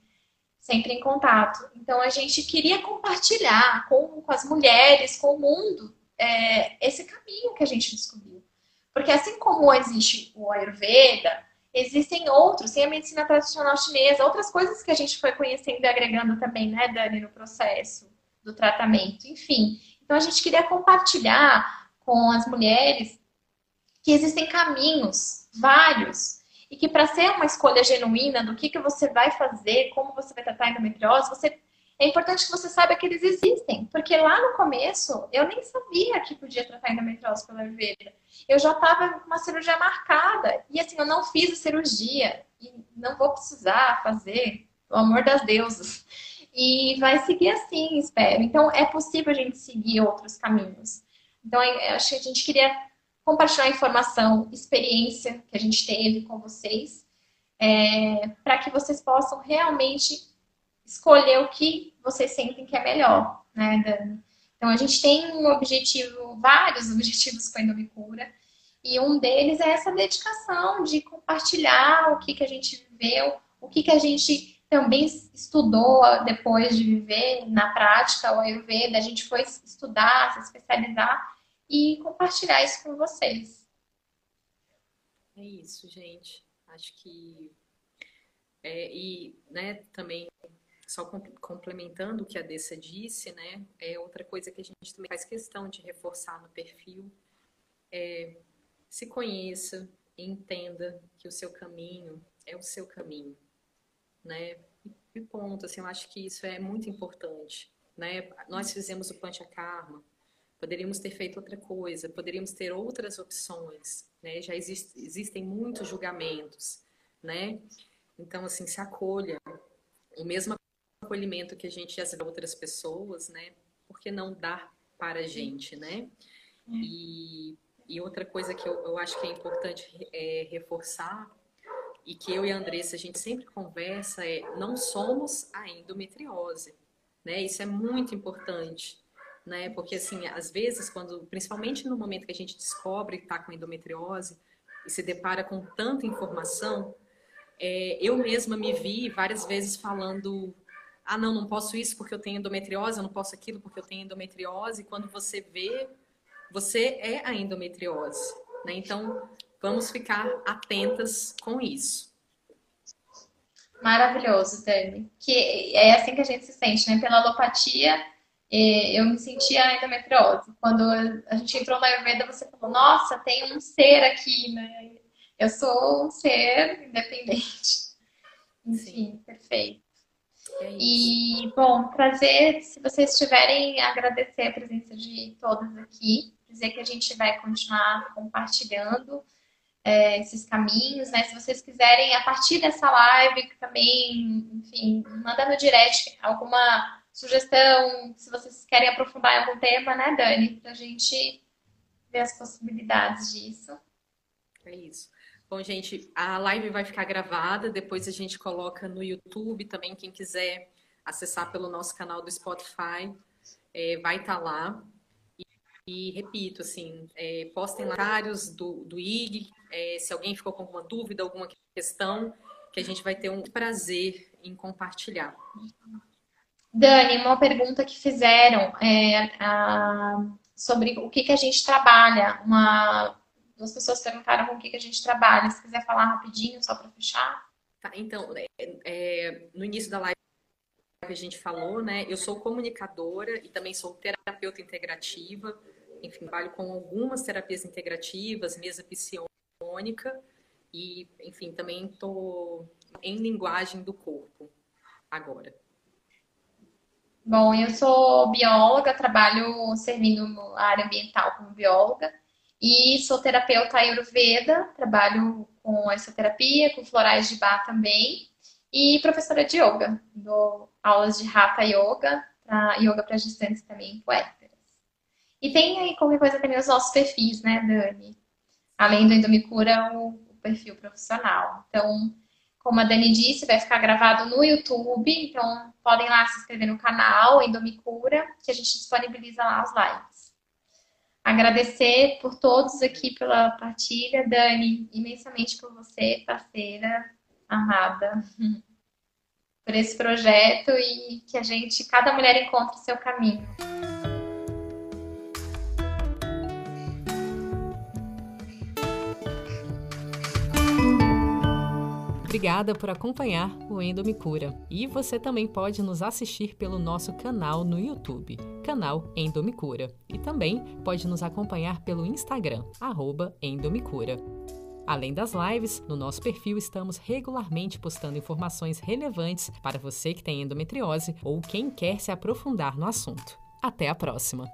sempre em contato. Então a gente queria compartilhar com, com as mulheres, com o mundo, é, esse caminho que a gente descobriu. Porque assim como existe o Ayurveda, existem outros, tem a medicina tradicional chinesa, outras coisas que a gente foi conhecendo e agregando também, né, Dani, no processo do tratamento, enfim. Então a gente queria compartilhar com as mulheres que existem caminhos, vários, e que para ser uma escolha genuína do que, que você vai fazer, como você vai tratar a endometriose, você é importante que você saiba que eles existem. Porque lá no começo, eu nem sabia que podia tratar endometriose pela Ayurveda. Eu já estava com uma cirurgia marcada. E assim, eu não fiz a cirurgia. E não vou precisar fazer, pelo amor das deusas. E vai seguir assim, espero. Então, é possível a gente seguir outros caminhos. Então, acho que a gente queria compartilhar informação, experiência que a gente teve com vocês, é, para que vocês possam realmente escolher o que vocês sentem que é melhor, né, Dani? Então, a gente tem um objetivo, vários (laughs) objetivos com a Endomicura, e um deles é essa dedicação de compartilhar o que, que a gente viveu, o que, que a gente também estudou depois de viver na prática o Ayurveda, a gente foi estudar, se especializar e compartilhar isso com vocês. É isso, gente. Acho que é, e né, também só complementando o que a Dessa disse, né, é outra coisa que a gente também faz questão de reforçar no perfil, é se conheça entenda que o seu caminho é o seu caminho, né, e ponto, assim, eu acho que isso é muito importante, né, nós fizemos o Panchakarma, poderíamos ter feito outra coisa, poderíamos ter outras opções, né? Já existe, existem muitos julgamentos, né? Então, assim, se acolha. O mesmo acolhimento que a gente dá outras pessoas, né? Por que não dar para a gente, né? É. E, e outra coisa que eu, eu acho que é importante é, reforçar e que eu e a Andressa a gente sempre conversa é não somos a endometriose, né? Isso é muito importante, né? Porque assim, às vezes quando, principalmente no momento que a gente descobre que está com endometriose e se depara com tanta informação, é, eu mesma me vi várias vezes falando ah, não, não posso isso porque eu tenho endometriose, eu não posso aquilo porque eu tenho endometriose. Quando você vê, você é a endometriose. Né? Então, vamos ficar atentas com isso. Maravilhoso, Dani. Que é assim que a gente se sente, né? Pela alopatia, eu me sentia endometriose. Quando a gente entrou na Ayurveda, você falou, nossa, tem um ser aqui, né? Eu sou um ser independente. Enfim, Sim. perfeito. É e, bom, prazer, se vocês tiverem, agradecer a presença de todos aqui, dizer que a gente vai continuar compartilhando é, esses caminhos, né? Se vocês quiserem, a partir dessa live, também, enfim, manda no direct alguma sugestão, se vocês querem aprofundar em algum tema, né, Dani? Pra gente ver as possibilidades disso. É isso. Bom, gente, a live vai ficar gravada, depois a gente coloca no YouTube também, quem quiser acessar pelo nosso canal do Spotify, é, vai estar tá lá. E, e, repito, assim, é, postem comentários do, do IG, é, se alguém ficou com alguma dúvida, alguma questão, que a gente vai ter um prazer em compartilhar. Dani, uma pergunta que fizeram é, a, sobre o que, que a gente trabalha, uma Duas pessoas perguntaram com o que, que a gente trabalha. Se quiser falar rapidinho, só para fechar. Tá, então, é, é, no início da live que a gente falou, né? Eu sou comunicadora e também sou terapeuta integrativa. Enfim, trabalho com algumas terapias integrativas, mesa psionica e, enfim, também estou em linguagem do corpo agora. Bom, eu sou bióloga, trabalho servindo a área ambiental como bióloga. E sou terapeuta Ayurveda, trabalho com terapia, com florais de bar também. E professora de yoga, dou aulas de Hatha Yoga, pra, yoga para gestantes também, puérperas. E tem aí qualquer coisa também os nossos perfis, né, Dani? Além do Endomicura, o, o perfil profissional. Então, como a Dani disse, vai ficar gravado no YouTube, então podem lá se inscrever no canal Endomicura, que a gente disponibiliza lá os lives. Agradecer por todos aqui pela partilha, Dani, imensamente por você, parceira amada, (laughs) por esse projeto e que a gente, cada mulher encontre seu caminho. Obrigada por acompanhar o Endo Me Cura. E você também pode nos assistir pelo nosso canal no YouTube, canal Endomicura. E também pode nos acompanhar pelo Instagram, arroba Endomicura. Além das lives, no nosso perfil estamos regularmente postando informações relevantes para você que tem endometriose ou quem quer se aprofundar no assunto. Até a próxima!